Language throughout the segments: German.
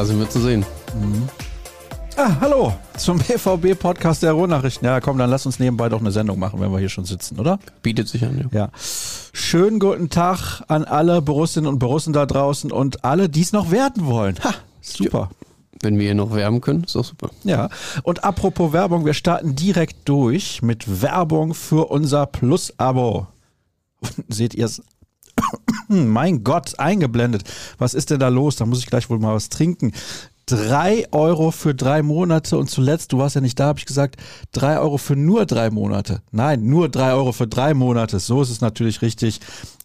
Da sind wir zu sehen. Ah, hallo zum BVB-Podcast der Ruhrnachrichten. Ja, komm, dann lass uns nebenbei doch eine Sendung machen, wenn wir hier schon sitzen, oder? Bietet sich an, ja. Ja. Schönen guten Tag an alle Borussinnen und Borussen da draußen und alle, die es noch werden wollen. Ha, super. Wenn wir hier noch werben können, ist doch super. Ja, und apropos Werbung, wir starten direkt durch mit Werbung für unser Plus-Abo. Seht ihr es? mein Gott, eingeblendet. Was ist denn da los? Da muss ich gleich wohl mal was trinken. Drei Euro für drei Monate und zuletzt, du warst ja nicht da, habe ich gesagt, drei Euro für nur drei Monate. Nein, nur drei Euro für drei Monate. So ist es natürlich richtig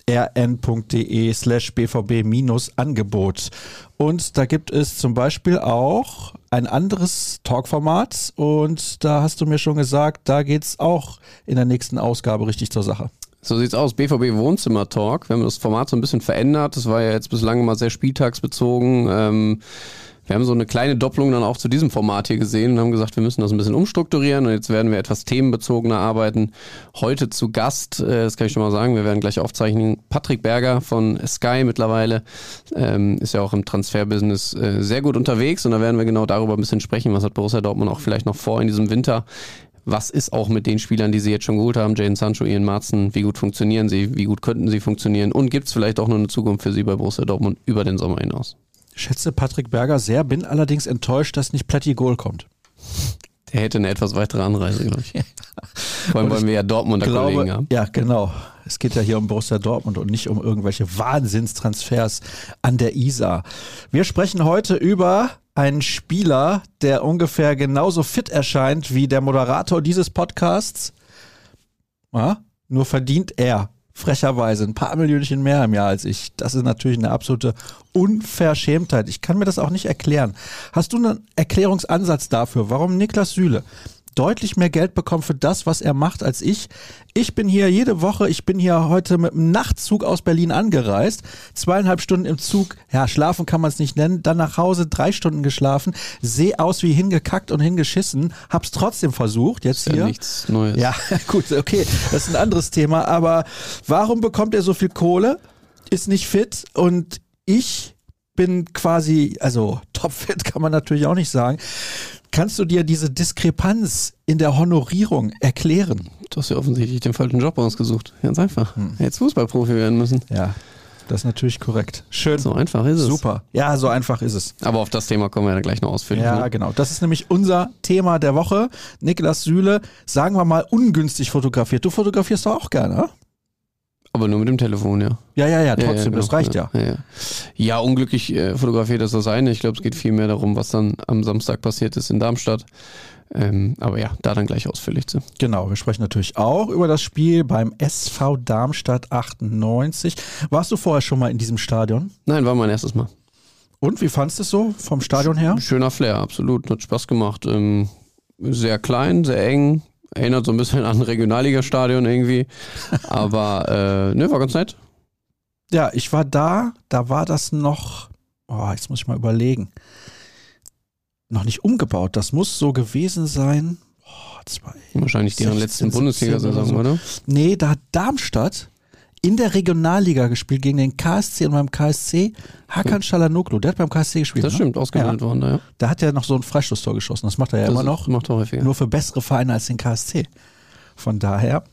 rn.de slash bvb-angebot. Und da gibt es zum Beispiel auch ein anderes Talkformat und da hast du mir schon gesagt, da geht's auch in der nächsten Ausgabe richtig zur Sache. So sieht's aus. BVB Wohnzimmer Talk. Wir haben das Format so ein bisschen verändert. Das war ja jetzt bislang immer sehr spieltagsbezogen. Ähm, wir haben so eine kleine Doppelung dann auch zu diesem Format hier gesehen und haben gesagt, wir müssen das ein bisschen umstrukturieren und jetzt werden wir etwas themenbezogener arbeiten. Heute zu Gast, äh, das kann ich schon mal sagen, wir werden gleich aufzeichnen, Patrick Berger von Sky mittlerweile, ähm, ist ja auch im Transferbusiness äh, sehr gut unterwegs und da werden wir genau darüber ein bisschen sprechen, was hat Borussia Dortmund auch vielleicht noch vor in diesem Winter. Was ist auch mit den Spielern, die sie jetzt schon geholt haben, Jane Sancho, Ian Marzen, wie gut funktionieren sie, wie gut könnten sie funktionieren und gibt es vielleicht auch noch eine Zukunft für sie bei Borussia Dortmund über den Sommer hinaus? schätze Patrick Berger sehr, bin allerdings enttäuscht, dass nicht Platti Goal kommt. Der hätte eine etwas weitere Anreise, glaube ich. Vor allem wollen wir ja Dortmunder glaube, Kollegen haben. Ja, genau. Es geht ja hier um Borussia Dortmund und nicht um irgendwelche Wahnsinnstransfers an der Isar. Wir sprechen heute über einen Spieler, der ungefähr genauso fit erscheint wie der Moderator dieses Podcasts. Ja, nur verdient er frecherweise ein paar Millionchen mehr im Jahr als ich. Das ist natürlich eine absolute Unverschämtheit. Ich kann mir das auch nicht erklären. Hast du einen Erklärungsansatz dafür, warum Niklas Süle deutlich mehr Geld bekommt für das, was er macht, als ich. Ich bin hier jede Woche, ich bin hier heute mit einem Nachtzug aus Berlin angereist, zweieinhalb Stunden im Zug, ja, schlafen kann man es nicht nennen, dann nach Hause drei Stunden geschlafen, sehe aus wie hingekackt und hingeschissen, hab's trotzdem versucht, jetzt Ist hier. ja nichts Neues. Ja, gut, okay, das ist ein anderes Thema, aber warum bekommt er so viel Kohle? Ist nicht fit und ich bin quasi, also topfit kann man natürlich auch nicht sagen. Kannst du dir diese Diskrepanz in der Honorierung erklären? Du hast ja offensichtlich den falschen Job ausgesucht. Ganz einfach. Hm. Jetzt Fußballprofi werden müssen. Ja, das ist natürlich korrekt. Schön. So einfach ist es. Super. Ja, so einfach ist es. Aber auf das Thema kommen wir ja gleich noch ausführlich. Ja, ne? genau. Das ist nämlich unser Thema der Woche. Niklas Süle, sagen wir mal, ungünstig fotografiert. Du fotografierst doch auch gerne, oder? Aber nur mit dem Telefon, ja. Ja, ja, ja, trotzdem, genau. das reicht ja. Ja, ja. ja unglücklich äh, fotografiert ist das eine. Ich glaube, es geht viel mehr darum, was dann am Samstag passiert ist in Darmstadt. Ähm, aber ja, da dann gleich ausführlich zu. Genau, wir sprechen natürlich auch über das Spiel beim SV Darmstadt 98. Warst du vorher schon mal in diesem Stadion? Nein, war mein erstes Mal. Und wie fandest du es so vom Stadion her? Schöner Flair, absolut. Hat Spaß gemacht. Ähm, sehr klein, sehr eng. Erinnert so ein bisschen an ein Regionalliga-Stadion irgendwie. Aber äh, ne, war ganz nett. Ja, ich war da, da war das noch, oh, jetzt muss ich mal überlegen, noch nicht umgebaut. Das muss so gewesen sein. Oh, zwei, Wahrscheinlich deren 16, letzten 17 Bundesliga-Saison, oder so. oder? Nee, da hat Darmstadt in der Regionalliga gespielt gegen den KSC und beim KSC Hakan Çalhanoğlu. Der hat beim KSC gespielt. Das ne? stimmt, ausgebildet worden, da, ja. Da hat er noch so ein Freistoßtor geschossen. Das macht er ja das immer noch. Macht er häufiger. Nur für bessere Vereine als den KSC. Von daher.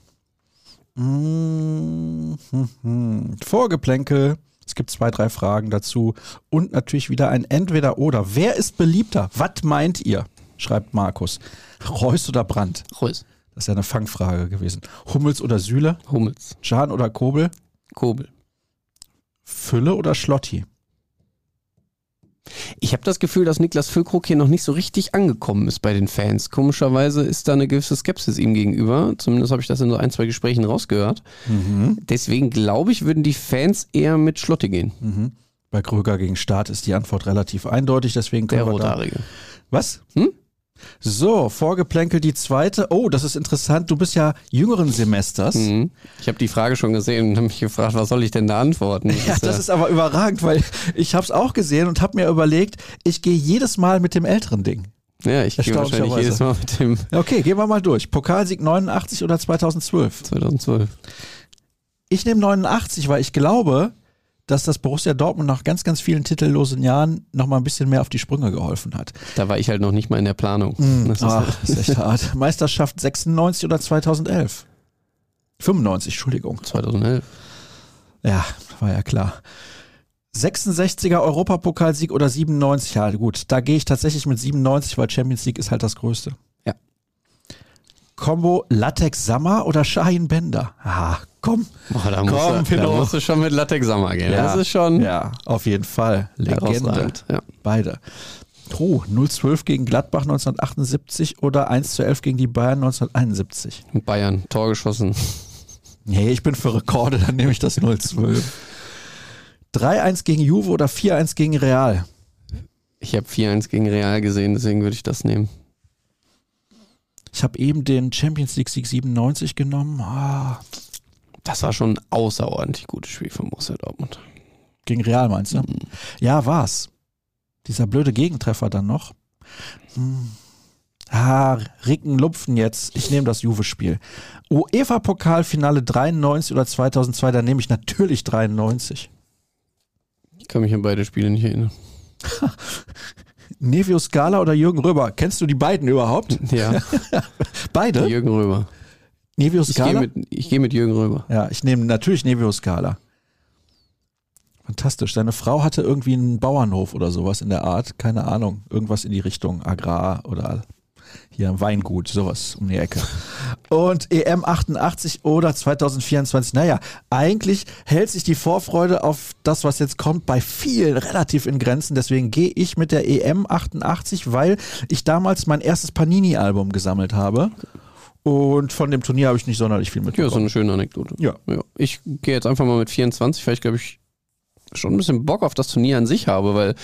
Mm, hm, hm. Vorgeplänkel. Es gibt zwei, drei Fragen dazu. Und natürlich wieder ein Entweder-Oder. Wer ist beliebter? Was meint ihr? Schreibt Markus. Reus oder Brandt? Reus. Das ist ja eine Fangfrage gewesen. Hummels oder Süle? Hummels. Can oder Kobel? Kobel. Fülle oder Schlotti? Ich habe das Gefühl, dass Niklas Füllkrug hier noch nicht so richtig angekommen ist bei den Fans. Komischerweise ist da eine gewisse Skepsis ihm gegenüber. Zumindest habe ich das in so ein, zwei Gesprächen rausgehört. Mhm. Deswegen glaube ich, würden die Fans eher mit Schlotte gehen. Mhm. Bei Kröger gegen Start ist die Antwort relativ eindeutig, deswegen Der Rothaarige. Was? Hm? So, Vorgeplänkel die zweite. Oh, das ist interessant. Du bist ja jüngeren Semesters. Mhm. Ich habe die Frage schon gesehen und habe mich gefragt, was soll ich denn da antworten? Ja, das ist aber überragend, weil ich habe es auch gesehen und habe mir überlegt, ich gehe jedes Mal mit dem älteren Ding. ja, ich gehe wahrscheinlich jedes Mal mit dem Okay, gehen wir mal durch. Pokalsieg 89 oder 2012? 2012. Ich nehme 89, weil ich glaube, dass das Borussia Dortmund nach ganz, ganz vielen titellosen Jahren nochmal ein bisschen mehr auf die Sprünge geholfen hat. Da war ich halt noch nicht mal in der Planung. Das ist, ah, das ist echt hart. Meisterschaft 96 oder 2011? 95, Entschuldigung. 2011. Ja, war ja klar. 66er Europapokalsieg oder 97? Ja, gut, da gehe ich tatsächlich mit 97, weil Champions League ist halt das Größte. Ja. Combo Latex Sammer oder Shahin Bender? Ah, komm. Boah, da, musst du, da musst du schon mit Latex Sammer gehen. Ja, das ist schon. Ja, auf jeden Fall. Legende. Ja. Beide. Oh, 0-12 gegen Gladbach 1978 oder 1-11 gegen die Bayern 1971? Bayern, Tor geschossen. Nee, ich bin für Rekorde, dann nehme ich das 0-12. 3-1 gegen Juve oder 4-1 gegen Real? Ich habe 4-1 gegen Real gesehen, deswegen würde ich das nehmen. Ich habe eben den Champions League Sieg 97 genommen. Ah. Das war schon ein außerordentlich gutes Spiel von Borussia Dortmund. Gegen Real meinst du? Mhm. Ja, war's. Dieser blöde Gegentreffer dann noch. Hm. Ah, Ricken lupfen jetzt. Ich nehme das Juve-Spiel. UEFA-Pokalfinale 93 oder 2002, da nehme ich natürlich 93. Ich kann mich an beide Spiele nicht erinnern. Nevio Scala oder Jürgen Röber? Kennst du die beiden überhaupt? Ja. Beide? Jürgen Röber. Nevio Scala? Ich gehe mit, geh mit, Jürgen Röber. Ja, ich nehme natürlich Nevio Scala. Fantastisch. Seine Frau hatte irgendwie einen Bauernhof oder sowas in der Art. Keine Ahnung. Irgendwas in die Richtung Agrar oder hier ein Weingut, sowas um die Ecke. Und EM 88 oder 2024. Naja, eigentlich hält sich die Vorfreude auf das, was jetzt kommt, bei vielen relativ in Grenzen. Deswegen gehe ich mit der EM 88, weil ich damals mein erstes Panini-Album gesammelt habe. Und von dem Turnier habe ich nicht sonderlich viel mitbekommen. Ja, so eine schöne Anekdote. Ja. ja. Ich gehe jetzt einfach mal mit 24, weil ich glaube ich schon ein bisschen Bock auf das Turnier an sich habe, weil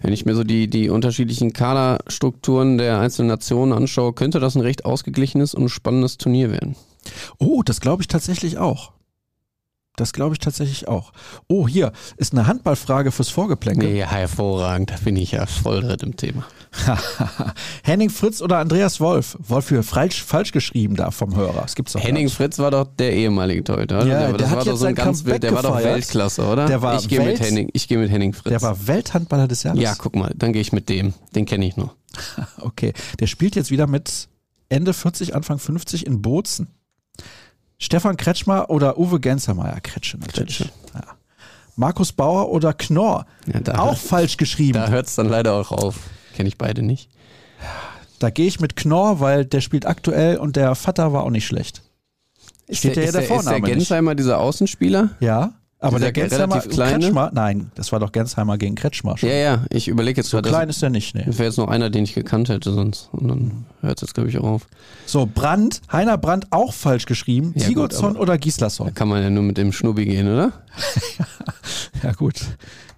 wenn ich mir so die, die unterschiedlichen Kaderstrukturen der einzelnen Nationen anschaue, könnte das ein recht ausgeglichenes und spannendes Turnier werden. Oh, das glaube ich tatsächlich auch. Das glaube ich tatsächlich auch. Oh, hier ist eine Handballfrage fürs Vorgeplänkel. Nee, hervorragend. Da bin ich ja voll drin im Thema. Henning Fritz oder Andreas Wolf? Wolf für falsch, falsch geschrieben da vom Hörer. Das gibt's doch Henning Fritz war doch der ehemalige Torhüter. Ja, der, das hat war jetzt doch so ein ganz Comeback der war doch. Weltklasse, oder? Der war ich gehe Welt- mit Henning, ich gehe mit Henning Fritz. Der war Welthandballer des Jahres. ja, guck mal, dann gehe ich mit dem. Den kenne ich nur. Okay. Der spielt jetzt wieder mit Ende 40, Anfang 50 in Bozen. Stefan Kretschmer oder Uwe Gensermeier? Kretsche natürlich. Kretsche. Ja. Markus Bauer oder Knorr? Ja, Auch falsch geschrieben. Da hört es dann leider auch auf. Kenne ich beide nicht. Da gehe ich mit Knorr, weil der spielt aktuell und der Vater war auch nicht schlecht. Steht ja ist der der, ist der Vorname nicht. Gensheimer dieser Außenspieler? Ja, aber der Gensheimer? Kretschmer, nein, das war doch Gensheimer gegen Kretschmer schon. Ja, ja, ich überlege jetzt so gerade. klein ist er nicht, das wäre jetzt noch einer, den ich gekannt hätte sonst. Und dann hört es jetzt, glaube ich, auch auf. So, Brandt, Heiner Brandt auch falsch geschrieben. Ja, Sigurdsson oder Da Gislason? kann man ja nur mit dem Schnubbi gehen, oder? Ja, gut.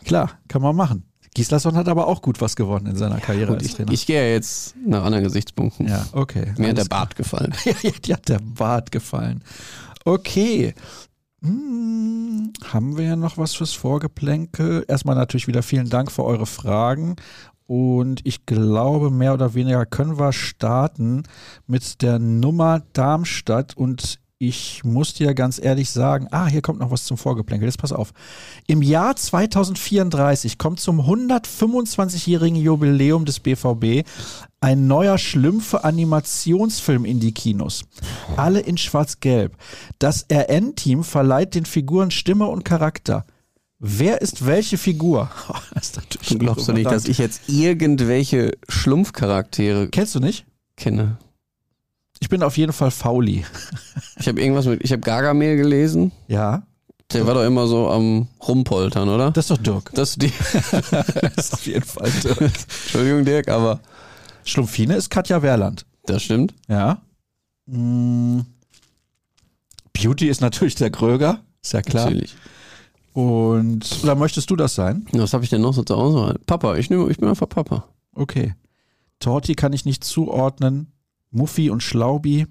Klar, kann man machen. Gislason hat aber auch gut was gewonnen in seiner Karriere Gut, als ich, Trainer. ich gehe ja jetzt nach anderen Gesichtspunkten. ja, okay. Mir hat der Bart gefallen. Ja, die hat der Bart gefallen. Okay. Hm, haben wir ja noch was fürs Vorgeplänkel? Erstmal natürlich wieder vielen Dank für eure Fragen. Und ich glaube, mehr oder weniger können wir starten mit der Nummer Darmstadt. Und ich muss dir ganz ehrlich sagen, ah, hier kommt noch was zum Vorgeplänkel. Jetzt pass auf. Im Jahr 2034 kommt zum 125-jährigen Jubiläum des BVB ein neuer Schlümpfe-Animationsfilm in die Kinos. Alle in schwarz-gelb. Das RN-Team verleiht den Figuren Stimme und Charakter. Wer ist welche Figur? Das ist glaubst du nicht, dass ich jetzt irgendwelche Schlumpfcharaktere Kennst du nicht? kenne? Ich bin auf jeden Fall Fauli. Ich habe irgendwas mit, ich habe Gargamel gelesen. Ja, Der war doch immer so am Rumpoltern, oder? das ist doch Dirk. Das ist die. Das ist auf jeden Fall Dirk. Entschuldigung, Dirk, aber Schlumpfine ist Katja Wehrland. das stimmt. Ja. Mm. Beauty ist natürlich der Kröger, ist ja klar. Natürlich. Und oder möchtest du das sein? Was habe ich denn noch so zur Auswahl? Papa, ich, nehme, ich bin einfach Papa. Okay. Torti kann ich nicht zuordnen. Muffi und Schlaubi.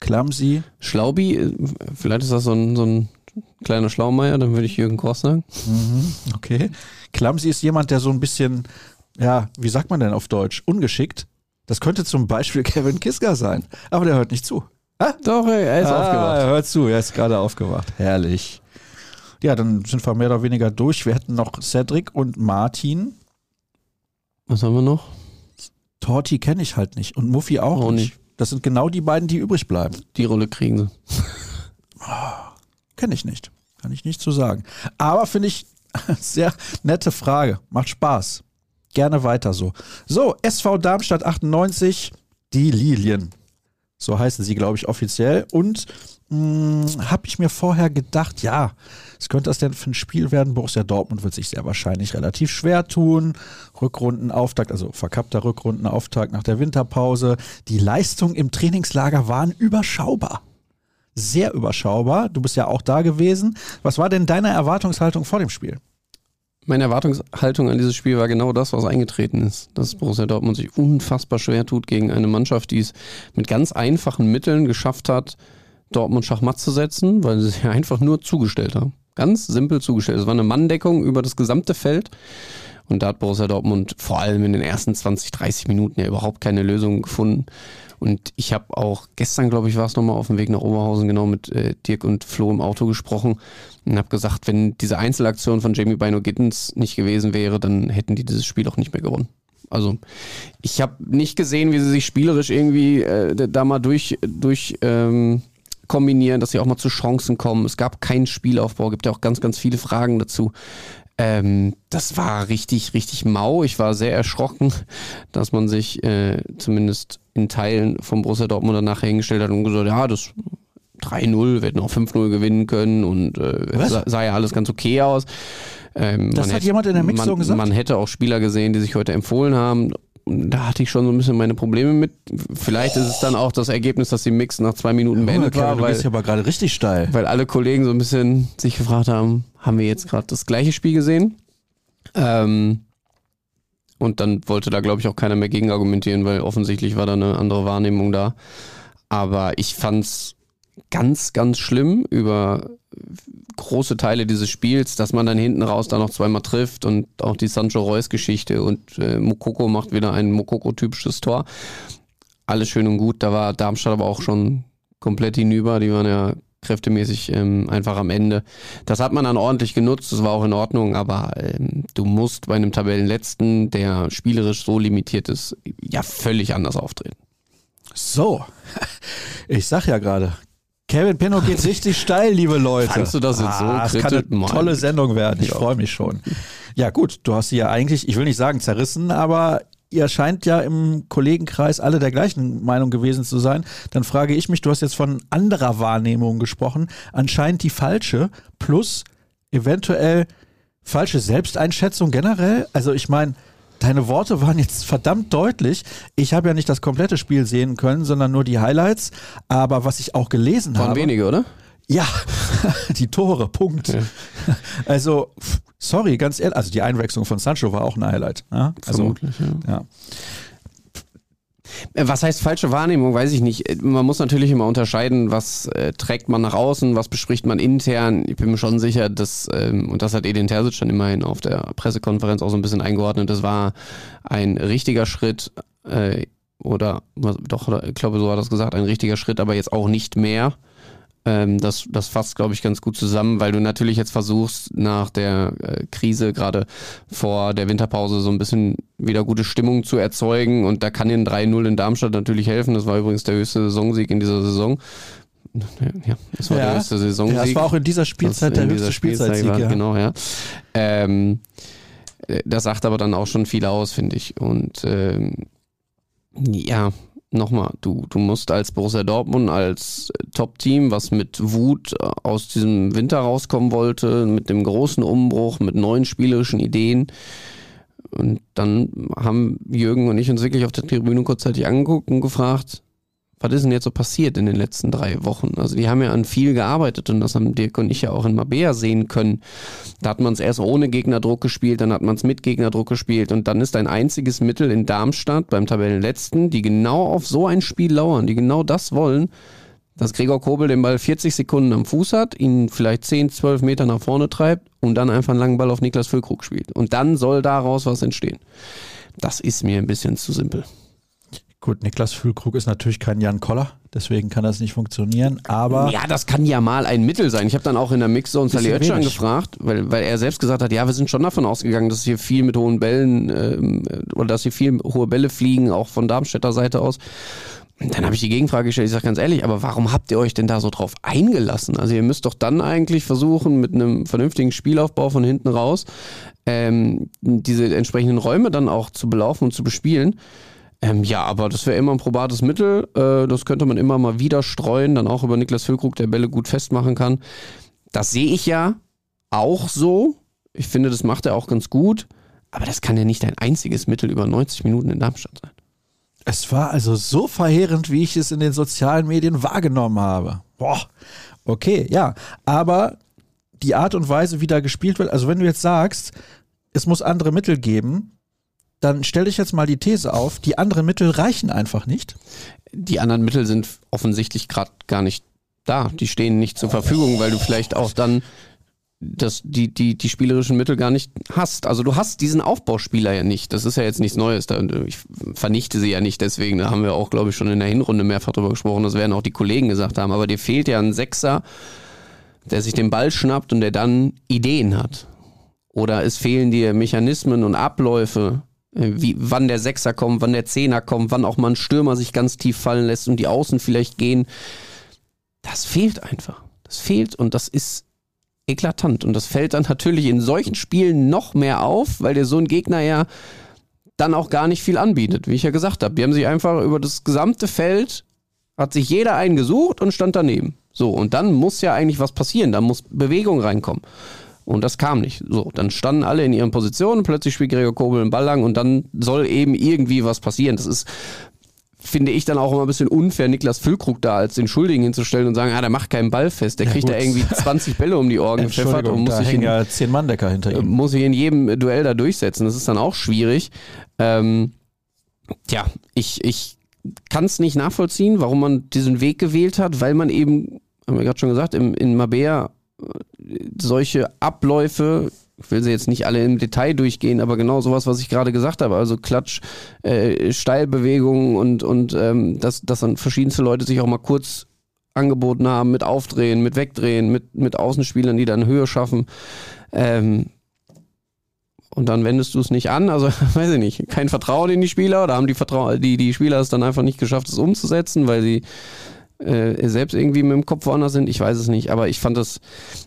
Clumsy. Schlaubi, äh, vielleicht ist das so ein, so ein kleiner Schlaumeier, dann würde ich Jürgen Kross sagen. Mhm, okay. Clumsy ist jemand, der so ein bisschen, ja, wie sagt man denn auf Deutsch? Ungeschickt. Das könnte zum Beispiel Kevin Kiska sein. Aber der hört nicht zu. Doch, ey, er ist ah, aufgewacht. Er hört zu, er ist gerade aufgewacht. Herrlich. Ja, dann sind wir mehr oder weniger durch. Wir hätten noch Cedric und Martin. Was haben wir noch? Torti kenne ich halt nicht und Muffy auch, Auch nicht. nicht. Das sind genau die beiden, die übrig bleiben. Die Rolle kriegen sie. Kenne ich nicht. Kann ich nicht zu sagen. Aber finde ich sehr nette Frage. Macht Spaß. Gerne weiter so. So, SV Darmstadt 98, die Lilien. So heißen sie, glaube ich, offiziell. Und habe ich mir vorher gedacht, ja, was könnte das denn für ein Spiel werden? Borussia Dortmund wird sich sehr wahrscheinlich relativ schwer tun. Rückrundenauftakt, also verkappter Rückrundenauftakt nach der Winterpause. Die Leistungen im Trainingslager waren überschaubar. Sehr überschaubar. Du bist ja auch da gewesen. Was war denn deine Erwartungshaltung vor dem Spiel? Meine Erwartungshaltung an dieses Spiel war genau das, was eingetreten ist. Dass Borussia Dortmund sich unfassbar schwer tut gegen eine Mannschaft, die es mit ganz einfachen Mitteln geschafft hat, Dortmund Schachmatt zu setzen, weil sie sich einfach nur zugestellt haben. Ganz simpel zugestellt. Es war eine Manndeckung über das gesamte Feld. Und da hat Borussia Dortmund vor allem in den ersten 20, 30 Minuten ja überhaupt keine Lösung gefunden. Und ich habe auch gestern, glaube ich, war es nochmal auf dem Weg nach Oberhausen genau mit äh, Dirk und Flo im Auto gesprochen und habe gesagt, wenn diese Einzelaktion von Jamie Bino Gittens nicht gewesen wäre, dann hätten die dieses Spiel auch nicht mehr gewonnen. Also ich habe nicht gesehen, wie sie sich spielerisch irgendwie äh, da mal durch, durch ähm, kombinieren, dass sie auch mal zu Chancen kommen. Es gab keinen Spielaufbau, gibt ja auch ganz, ganz viele Fragen dazu. Ähm, das war richtig, richtig mau. Ich war sehr erschrocken, dass man sich äh, zumindest in Teilen vom Borussia Dortmund danach hingestellt hat und gesagt, ja, das 3-0, wir hätten auch 5-0 gewinnen können und äh, sah, sah ja alles ganz okay aus. Ähm, Das hat jemand in der man, gesagt? Man hätte auch Spieler gesehen, die sich heute empfohlen haben. Da hatte ich schon so ein bisschen meine Probleme mit. Vielleicht ist es dann auch das Ergebnis, dass die Mix nach zwei Minuten beendet Kevin, war, du weil, ja aber gerade richtig steil. weil alle Kollegen so ein bisschen sich gefragt haben, haben wir jetzt gerade das gleiche Spiel gesehen? Ähm, und dann wollte da, glaube ich, auch keiner mehr gegen argumentieren, weil offensichtlich war da eine andere Wahrnehmung da. Aber ich fand's ganz, ganz schlimm über große Teile dieses Spiels, dass man dann hinten raus da noch zweimal trifft und auch die Sancho Reus Geschichte und äh, Mokoko macht wieder ein Mokoko-typisches Tor. Alles schön und gut, da war Darmstadt aber auch schon komplett hinüber, die waren ja kräftemäßig ähm, einfach am Ende. Das hat man dann ordentlich genutzt, das war auch in Ordnung, aber ähm, du musst bei einem Tabellenletzten, der spielerisch so limitiert ist, ja völlig anders auftreten. So, ich sag ja gerade, Kevin Pinno geht richtig steil, liebe Leute. Fandst du das jetzt so ah, Es kann kritisch? eine tolle. Sendung werden. Ich Ja. freue mich schon. Ja gut, du hast sie ja eigentlich, ich will nicht sagen zerrissen, aber ihr scheint ja im Kollegenkreis alle der gleichen Meinung gewesen zu sein. Dann frage ich mich, du hast jetzt von anderer Wahrnehmung gesprochen, anscheinend die falsche plus eventuell falsche Selbsteinschätzung generell. Also ich meine, deine Worte waren jetzt verdammt deutlich. Ich habe ja nicht das komplette Spiel sehen können, sondern nur die Highlights. Aber was ich auch gelesen Waren habe. wenige, oder? Ja, die Tore, Punkt. Also, pff, sorry, ganz ehrlich, also die Einwechslung von Sancho war auch ein Highlight. Ja? Also, Vermutlich, ja. ja. Äh, Was heißt falsche Wahrnehmung, weiß ich nicht. Äh, Man muss natürlich immer unterscheiden, was äh, trägt man nach außen, was bespricht man intern. Ich bin mir schon sicher, dass, ähm, und das hat Edin Terzic dann immerhin auf der Pressekonferenz auch so ein bisschen eingeordnet, das war ein richtiger Schritt, äh, oder doch, ich glaube, so hat er das gesagt, ein richtiger Schritt, aber jetzt auch nicht mehr. Ähm, das, das fasst, glaube ich, ganz gut zusammen, weil du natürlich jetzt versuchst, nach der äh, Krise, gerade vor der Winterpause, so ein bisschen wieder gute Stimmung zu erzeugen. Und da kann den 3-0 in Darmstadt natürlich helfen. Das war übrigens der höchste Saisonsieg in dieser Saison. Ja, das war der Ja. höchste Saisonsieg. ja, es war auch in dieser Spielzeit Das der höchste Spielzeitsieg. war, Ja. Genau, ja. Ähm, äh, das sagt aber dann auch schon viel aus, finde ich. Und ähm, ja, nochmal, du, du musst als Borussia Dortmund, als äh, Top-Team, was mit Wut äh, aus diesem Winter rauskommen wollte, mit dem großen Umbruch, mit neuen spielerischen Ideen. Und dann haben Jürgen und ich uns wirklich auf der Tribüne kurzzeitig angeguckt und gefragt, was ist denn jetzt so passiert in den letzten drei Wochen? Also die haben ja an viel gearbeitet und das haben Dirk und ich ja auch in Mabea sehen können. Da hat man es erst ohne Gegnerdruck gespielt, dann hat man es mit Gegnerdruck gespielt und dann ist ein einziges Mittel in Darmstadt beim Tabellenletzten, die genau auf so ein Spiel lauern, die genau das wollen, dass Gregor Kobel den Ball 40 Sekunden am Fuß hat, ihn vielleicht 10, 12 Meter nach vorne treibt und dann einfach einen langen Ball auf Niklas Füllkrug spielt. Und dann soll daraus was entstehen. Das ist mir ein bisschen zu simpel. Gut, Niklas Füllkrug ist natürlich kein Jan Koller, deswegen kann das nicht funktionieren, aber. Ja, das kann ja mal ein Mittel sein. Ich habe dann auch in der Mixzone Sally Oetschan gefragt, weil, weil er selbst gesagt hat, ja, wir sind schon davon ausgegangen, dass hier viel mit hohen Bällen ähm, oder dass hier viel hohe Bälle fliegen, auch von Darmstädter Seite aus. Und dann habe ich die Gegenfrage gestellt, ich sage ganz ehrlich, aber warum habt ihr euch denn da so drauf eingelassen? Also ihr müsst doch dann eigentlich versuchen, mit einem vernünftigen Spielaufbau von hinten raus ähm, diese entsprechenden Räume dann auch zu belaufen und zu bespielen. Ähm, ja, aber das wäre immer ein probates Mittel. Äh, das könnte man immer mal wieder streuen, dann auch über Niklas Füllkrug, der Bälle gut festmachen kann. Das sehe ich ja auch so. Ich finde, das macht er auch ganz gut. Aber das kann ja nicht ein einziges Mittel über 90 Minuten in Darmstadt sein. Es war also so verheerend, wie ich es in den sozialen Medien wahrgenommen habe. Boah, okay, ja. Aber die Art und Weise, wie da gespielt wird, also wenn du jetzt sagst, es muss andere Mittel geben, dann stelle ich jetzt mal die These auf, die anderen Mittel reichen einfach nicht. Die anderen Mittel sind offensichtlich gerade gar nicht da. Die stehen nicht zur Verfügung, weil du vielleicht auch dann das, die, die, die spielerischen Mittel gar nicht hast. Also du hast diesen Aufbauspieler ja nicht. Das ist ja jetzt nichts Neues. Ich vernichte sie ja nicht deswegen. Da haben wir auch, glaube ich, schon in der Hinrunde mehrfach drüber gesprochen. Das werden auch die Kollegen gesagt haben. Aber dir fehlt ja ein Sechser, der sich den Ball schnappt und der dann Ideen hat. Oder es fehlen dir Mechanismen und Abläufe, wie, wann der Sechser kommt, wann der Zehner kommt, wann auch mal ein Stürmer sich ganz tief fallen lässt und die Außen vielleicht gehen. Das fehlt einfach. Das fehlt und das ist eklatant. Und das fällt dann natürlich in solchen Spielen noch mehr auf, weil dir so ein Gegner ja dann auch gar nicht viel anbietet, wie ich ja gesagt habe. Die haben sich einfach über das gesamte Feld, hat sich jeder einen gesucht und stand daneben. So, und dann muss ja eigentlich was passieren, da muss Bewegung reinkommen. Und das kam nicht. So, dann standen alle in ihren Positionen, plötzlich spielt Gregor Kobel den Ball lang und dann soll eben irgendwie was passieren. Das ist, finde ich, dann auch immer ein bisschen unfair, Niklas Füllkrug da als den Schuldigen hinzustellen und sagen, ah, der macht keinen Ball fest. Der kriegt da irgendwie 20 Bälle um die Ohren gepfeffert und muss sich in, ja zehn Manndecker hinter ihm. Muss sich in jedem Duell da durchsetzen. Das ist dann auch schwierig. Ähm, tja, ich, ich kann es nicht nachvollziehen, warum man diesen Weg gewählt hat, weil man eben, haben wir gerade schon gesagt, im, in Mabea solche Abläufe, ich will sie jetzt nicht alle im Detail durchgehen, aber genau sowas, was ich gerade gesagt habe, also Klatsch, äh, Steilbewegungen und, und ähm, dass, dass dann verschiedenste Leute sich auch mal kurz angeboten haben mit Aufdrehen, mit Wegdrehen, mit, mit Außenspielern, die dann Höhe schaffen. Ähm, und dann wendest du es nicht an, also weiß ich nicht, kein Vertrauen in die Spieler. Oder haben die, Vertrau die, die Spieler es dann einfach nicht geschafft, es umzusetzen, weil sie äh, selbst irgendwie mit dem Kopf woanders sind. Ich weiß es nicht, aber ich fand das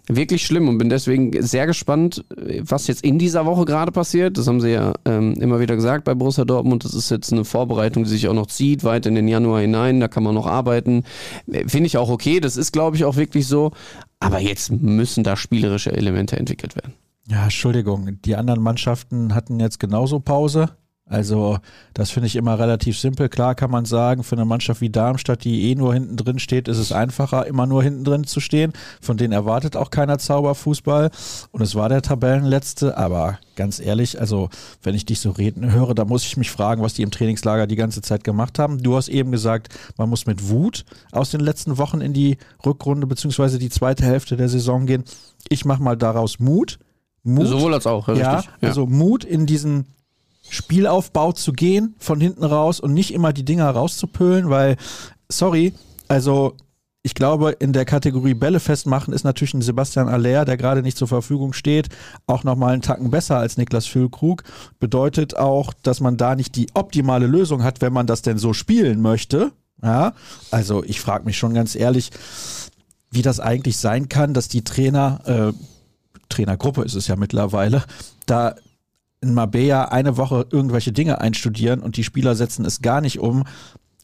wirklich schlimm und bin deswegen sehr gespannt, was jetzt in dieser Woche gerade passiert. Das haben sie ja ähm, immer wieder gesagt bei Borussia Dortmund. Das ist jetzt eine Vorbereitung, die sich auch noch zieht, weit in den Januar hinein. Da kann man noch arbeiten. Äh, finde ich auch okay. Das ist, glaube ich, auch wirklich so. Aber jetzt müssen da spielerische Elemente entwickelt werden. Ja, Entschuldigung. Die anderen Mannschaften hatten jetzt genauso Pause. Also, das finde ich immer relativ simpel. Klar kann man sagen, für eine Mannschaft wie Darmstadt, die eh nur hinten drin steht, ist es einfacher, immer nur hinten drin zu stehen. Von denen erwartet auch keiner Zauberfußball. Und es war der Tabellenletzte. Aber ganz ehrlich, also, wenn ich dich so reden höre, da muss ich mich fragen, was die im Trainingslager die ganze Zeit gemacht haben. Du hast eben gesagt, man muss mit Wut aus den letzten Wochen in die Rückrunde bzw. die zweite Hälfte der Saison gehen. Ich mache mal daraus Mut. Mut. Sowohl als auch, ja, ja, richtig. Ja. Also Mut in diesen Spielaufbau zu gehen, von hinten raus und nicht immer die Dinger rauszupölen, weil, sorry, also ich glaube, in der Kategorie Bälle festmachen ist natürlich ein Sebastian Aller, der gerade nicht zur Verfügung steht, auch nochmal einen Tacken besser als Niklas Füllkrug. Bedeutet auch, dass man da nicht die optimale Lösung hat, wenn man das denn so spielen möchte. Ja, also ich frage mich schon ganz ehrlich, wie das eigentlich sein kann, dass die Trainer, äh, Trainergruppe ist es ja mittlerweile, da in Mabea eine Woche irgendwelche Dinge einstudieren und die Spieler setzen es gar nicht um.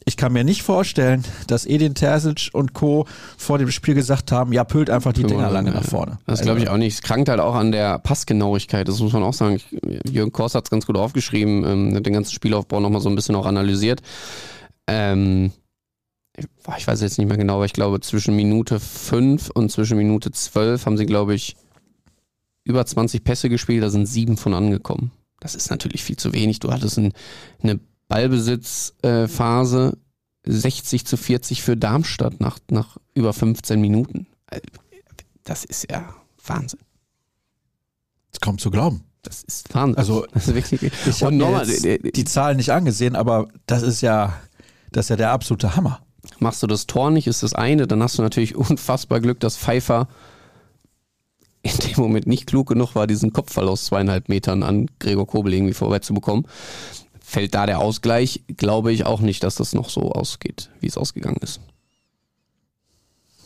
Ich kann mir nicht vorstellen, dass Edin Terzic und Co. vor dem Spiel gesagt haben, ja, pült einfach die Dinger lange nach vorne. Das glaube ich auch nicht. Es krankt halt auch an der Passgenauigkeit, das muss man auch sagen. Jürgen Kors hat es ganz gut aufgeschrieben, ähm, hat den ganzen Spielaufbau nochmal so ein bisschen auch analysiert. Ähm, ich weiß jetzt nicht mehr genau, aber ich glaube, zwischen Minute 5 und zwischen Minute 12 haben sie, glaube ich, über 20 Pässe gespielt, da sind sieben von angekommen. Das ist natürlich viel zu wenig. Du hattest ein, eine Ballbesitzphase äh, 60 zu 40 für Darmstadt nach, nach über 15 Minuten. Äh, das ist ja Wahnsinn. Das ist kaum zu glauben. Das ist Wahnsinn. Also, das ist wirklich, ich habe nochmal die, die Zahlen nicht angesehen, aber das ist ja, Das ist ja der absolute Hammer. Machst du das Tor nicht, ist das eine, dann hast du natürlich unfassbar Glück, dass Pfeiffer in dem Moment nicht klug genug war, diesen Kopfball aus zweieinhalb Metern an Gregor Kobel irgendwie vorbei zu bekommen. Fällt da der Ausgleich, glaube ich auch nicht, dass das noch so ausgeht, wie es ausgegangen ist.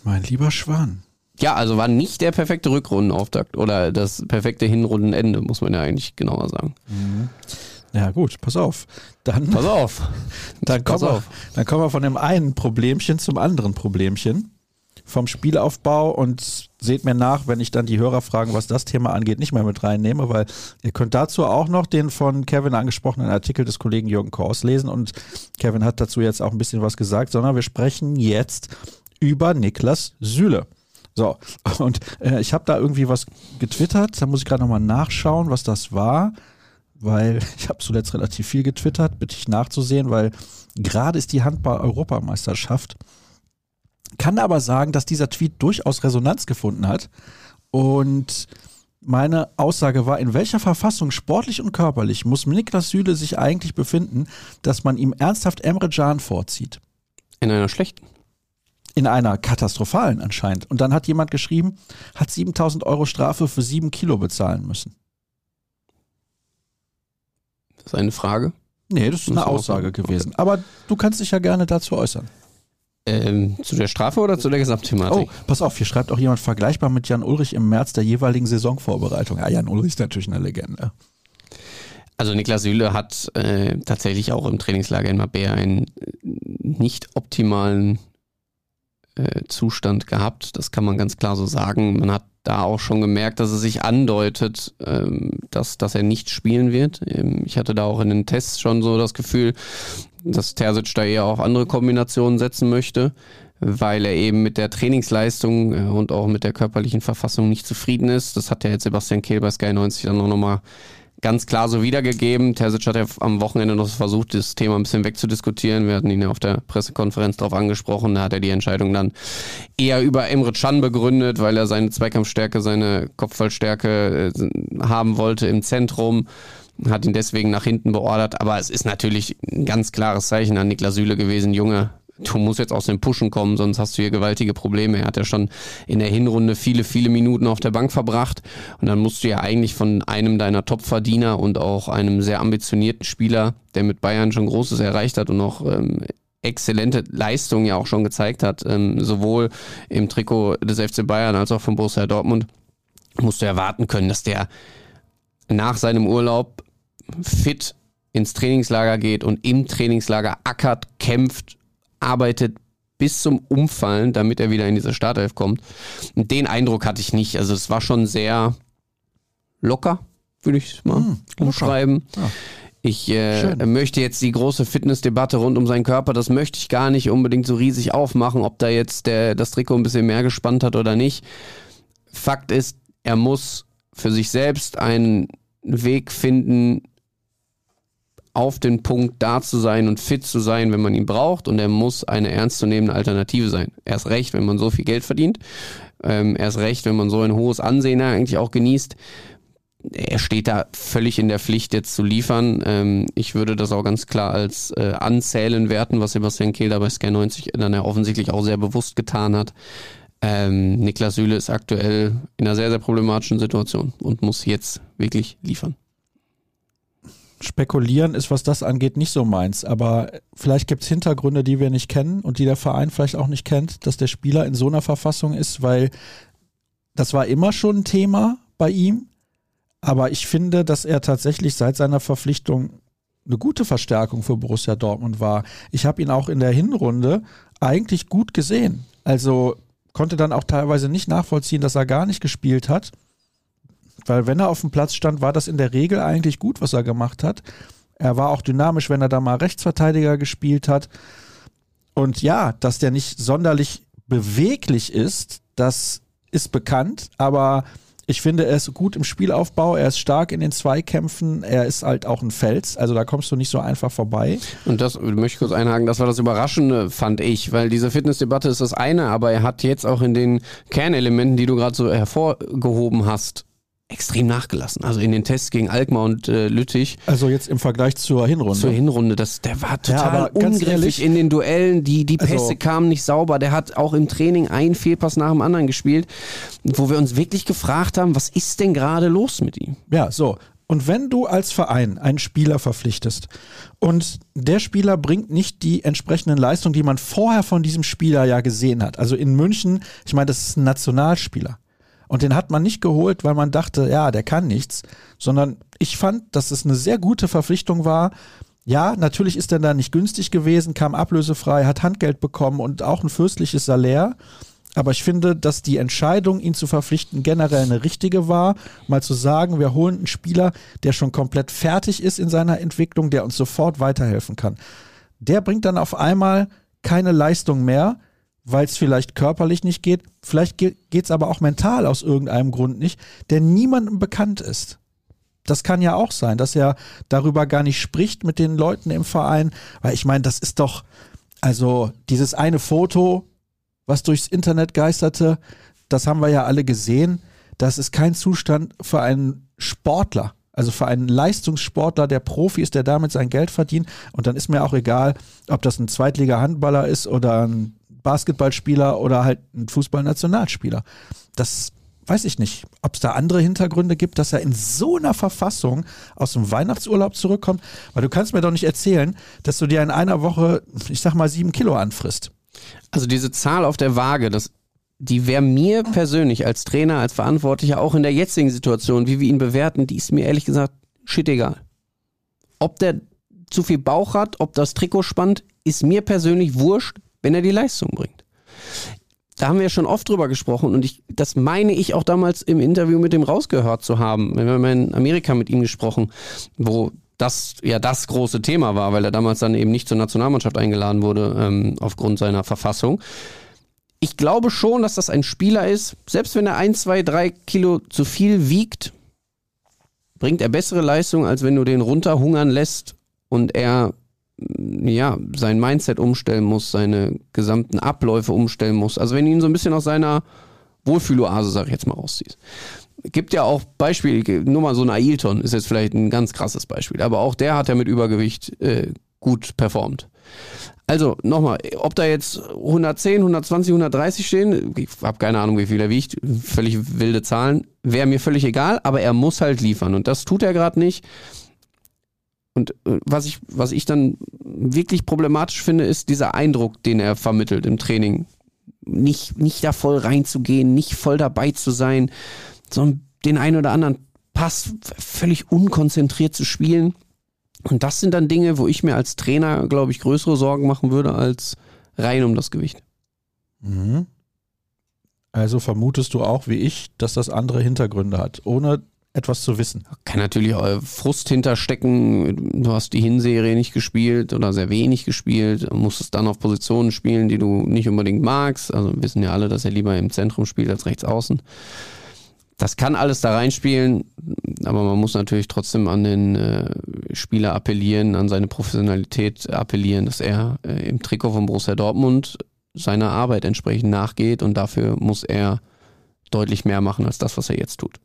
Mein lieber Schwan. Ja, also war nicht der perfekte Rückrundenauftakt oder das perfekte Hinrundenende, muss man ja eigentlich genauer sagen. Mhm. Ja, gut, pass auf. Dann, pass auf. Dann, pass kommen auf. Wir, dann kommen wir von dem einen Problemchen zum anderen Problemchen. Vom Spielaufbau und seht mir nach, wenn ich dann die Hörer fragen, was das Thema angeht, nicht mehr mit reinnehme, weil ihr könnt dazu auch noch den von Kevin angesprochenen Artikel des Kollegen Jürgen Kors lesen und Kevin hat dazu jetzt auch ein bisschen was gesagt, sondern wir sprechen jetzt über Niklas Süle. So, und äh, ich habe da irgendwie was getwittert, da muss ich gerade nochmal nachschauen, was das war, weil ich habe zuletzt relativ viel getwittert, bitte ich nachzusehen, weil gerade ist die Handball-Europameisterschaft. Kann aber sagen, dass dieser Tweet durchaus Resonanz gefunden hat und meine Aussage war, in welcher Verfassung sportlich und körperlich muss Niklas Süle sich eigentlich befinden, dass man ihm ernsthaft Emre Can vorzieht? In einer schlechten in einer katastrophalen anscheinend. Und dann hat jemand geschrieben, hat 7000 Euro Strafe für sieben Kilo bezahlen müssen. Das ist eine Frage? Nee, das ist eine Aussage gewesen. Aber du kannst dich ja gerne dazu äußern. Ähm, zu der Strafe oder zu der Gesamtthematik? Oh, pass auf, hier schreibt auch jemand vergleichbar mit Jan Ulrich im März der jeweiligen Saisonvorbereitung. Ja, Jan Ulrich ist natürlich eine Legende. Also Niklas Süle hat äh, tatsächlich auch im Trainingslager in Mabea einen nicht optimalen äh, Zustand gehabt. Das kann man ganz klar so sagen. Man hat da auch schon gemerkt, dass es sich andeutet, ähm, dass, dass er nicht spielen wird. Ähm, ich hatte da auch in den Tests schon so das Gefühl, dass Terzic da eher auf andere Kombinationen setzen möchte, weil er eben mit der Trainingsleistung äh, und auch mit der körperlichen Verfassung nicht zufrieden ist. Das hat ja jetzt Sebastian Kehl bei Sky 90 dann auch nochmal ganz klar so wiedergegeben. Terzic hat ja am Wochenende noch versucht, das Thema ein bisschen wegzudiskutieren. Wir hatten ihn ja auf der Pressekonferenz darauf angesprochen. Da hat er die Entscheidung dann eher über Emre Can begründet, weil er seine Zweikampfstärke, seine Kopfballstärke äh, haben wollte im Zentrum hat ihn deswegen nach hinten beordert, aber es ist natürlich ein ganz klares Zeichen an Niklas Süle gewesen, Junge, du musst jetzt aus dem Pushen kommen, sonst hast du hier gewaltige Probleme. Er hat ja schon in der Hinrunde viele, viele Minuten auf der Bank verbracht. Und dann musst du ja eigentlich von einem deiner Top-Verdiener und auch einem sehr ambitionierten Spieler, der mit Bayern schon Großes erreicht hat und auch ähm, exzellente Leistungen ja auch schon gezeigt hat, ähm, sowohl im Trikot des FC Bayern als auch von Borussia Dortmund, musst du erwarten können, dass der nach seinem Urlaub fit ins Trainingslager geht und im Trainingslager ackert, kämpft arbeitet bis zum Umfallen, damit er wieder in diese Startelf kommt. Und den Eindruck hatte ich nicht. Also es war schon sehr locker, würde ich es mal mm, umschreiben. Ja. Ich äh, möchte jetzt die große Fitnessdebatte rund um seinen Körper, das möchte ich gar nicht unbedingt so riesig aufmachen, ob da jetzt der, das Trikot ein bisschen mehr gespannt hat oder nicht. Fakt ist, er muss für sich selbst einen Weg finden, auf den Punkt da zu sein und fit zu sein, wenn man ihn braucht. Und er muss eine ernstzunehmende Alternative sein. Erst recht, wenn man so viel Geld verdient. Ähm, erst recht, wenn man so ein hohes Ansehen eigentlich auch genießt. Er steht da völlig in der Pflicht, jetzt zu liefern. Ähm, ich würde das auch ganz klar als äh, Anzählen werten, was Sebastian Kehl da bei Sky 90 dann ja offensichtlich auch sehr bewusst getan hat. Ähm, Niklas Süle ist aktuell in einer sehr, sehr problematischen Situation und muss jetzt wirklich liefern spekulieren ist, was das angeht, nicht so meins. Aber vielleicht gibt es Hintergründe, die wir nicht kennen und die der Verein vielleicht auch nicht kennt, dass der Spieler in so einer Verfassung ist, weil das war immer schon ein Thema bei ihm. Aber ich finde, dass er tatsächlich seit seiner Verpflichtung eine gute Verstärkung für Borussia Dortmund war. Ich habe ihn auch in der Hinrunde eigentlich gut gesehen. Also konnte dann auch teilweise nicht nachvollziehen, dass er gar nicht gespielt hat. Weil wenn er auf dem Platz stand, war das in der Regel eigentlich gut, was er gemacht hat. Er war auch dynamisch, wenn er da mal Rechtsverteidiger gespielt hat. Und ja, dass der nicht sonderlich beweglich ist, das ist bekannt, aber ich finde, er ist gut im Spielaufbau, er ist stark in den Zweikämpfen, er ist halt auch ein Fels, also da kommst du nicht so einfach vorbei. Und das möchte ich kurz einhaken, das war das Überraschende, fand ich, weil diese Fitnessdebatte ist das eine, aber er hat jetzt auch in den Kernelementen, die du gerade so hervorgehoben hast, extrem nachgelassen. Also in den Tests gegen Alkmaar und äh, Lüttich. Also jetzt im Vergleich zur Hinrunde. Zur Hinrunde, das, der war total ja, ungriffig in den Duellen. Die, die also Pässe also, kamen nicht sauber. Der hat auch im Training einen Fehlpass nach dem anderen gespielt, wo wir uns wirklich gefragt haben, was ist denn gerade los mit ihm? Ja, so. Und wenn du als Verein einen Spieler verpflichtest und der Spieler bringt nicht die entsprechenden Leistungen, die man vorher von diesem Spieler ja gesehen hat. Also in München, ich meine, das ist ein Nationalspieler. Und den hat man nicht geholt, weil man dachte, ja, der kann nichts, sondern ich fand, dass es eine sehr gute Verpflichtung war. Ja, natürlich ist er da nicht günstig gewesen, kam ablösefrei, hat Handgeld bekommen und auch ein fürstliches Salär. Aber ich finde, dass die Entscheidung, ihn zu verpflichten, generell eine richtige war. Mal zu sagen, wir holen einen Spieler, der schon komplett fertig ist in seiner Entwicklung, der uns sofort weiterhelfen kann. Der bringt dann auf einmal keine Leistung mehr, weil es vielleicht körperlich nicht geht. Vielleicht geht es aber auch mental aus irgendeinem Grund nicht, der niemandem bekannt ist. Das kann ja auch sein, dass er darüber gar nicht spricht mit den Leuten im Verein, weil ich meine, das ist doch, also dieses eine Foto, was durchs Internet geisterte, das haben wir ja alle gesehen. Das ist kein Zustand für einen Sportler. Also für einen Leistungssportler, der Profi ist, der damit sein Geld verdient. Und dann ist mir auch egal, ob das ein Zweitliga-Handballer ist oder ein Basketballspieler oder halt ein Fußballnationalspieler. Das weiß ich nicht, ob es da andere Hintergründe gibt, dass er in so einer Verfassung aus dem Weihnachtsurlaub zurückkommt. Weil du kannst mir doch nicht erzählen, dass du dir in einer Woche, ich sag mal, sieben Kilo anfrisst. Also diese Zahl auf der Waage, das, die wäre mir persönlich als Trainer, als Verantwortlicher, auch in der jetzigen Situation, wie wir ihn bewerten, die ist mir ehrlich gesagt shit egal. Ob der zu viel Bauch hat, ob das Trikot spannt, ist mir persönlich wurscht, wenn er die Leistung bringt. Da haben wir ja schon oft drüber gesprochen und ich, das meine ich auch damals im Interview mit dem rausgehört zu haben. Wir haben in Amerika mit ihm gesprochen, wo das ja das große Thema war, weil er damals dann eben nicht zur Nationalmannschaft eingeladen wurde ähm, aufgrund seiner Verfassung. Ich glaube schon, dass das ein Spieler ist, selbst wenn er ein, zwei, drei Kilo zu viel wiegt, bringt er bessere Leistung, als wenn du den runterhungern lässt und er ja sein Mindset umstellen muss, seine gesamten Abläufe umstellen muss. Also wenn ihn so ein bisschen aus seiner Wohlfühloase, sag ich jetzt mal, rausziehst gibt ja auch Beispiele, nur mal so ein Ailton ist jetzt vielleicht ein ganz krasses Beispiel, aber auch der hat ja mit Übergewicht äh, gut performt. Also nochmal, ob da jetzt 110, 120, 130 stehen, ich habe keine Ahnung, wie viel er wiegt, völlig wilde Zahlen, wäre mir völlig egal, aber er muss halt liefern und das tut er gerade nicht. Und äh, was ich, was ich dann wirklich problematisch finde, ist dieser Eindruck, den er vermittelt im Training. Nicht, nicht da voll reinzugehen, nicht voll dabei zu sein so den einen oder anderen Pass völlig unkonzentriert zu spielen. Und das sind dann Dinge, wo ich mir als Trainer, glaube ich, größere Sorgen machen würde als rein um das Gewicht. Mhm. Also vermutest du auch wie ich, dass das andere Hintergründe hat, ohne etwas zu wissen. Kann natürlich auch Frust hinterstecken. Du hast die Hinserie nicht gespielt oder sehr wenig gespielt, musstest dann auf Positionen spielen, die du nicht unbedingt magst. Also wissen ja alle, dass er lieber im Zentrum spielt als rechts außen das kann alles da reinspielen, aber man muss natürlich trotzdem an den äh, Spieler appellieren, an seine Professionalität appellieren, dass er äh, im Trikot von Borussia Dortmund seiner Arbeit entsprechend nachgeht und dafür muss er deutlich mehr machen als das, was er jetzt tut.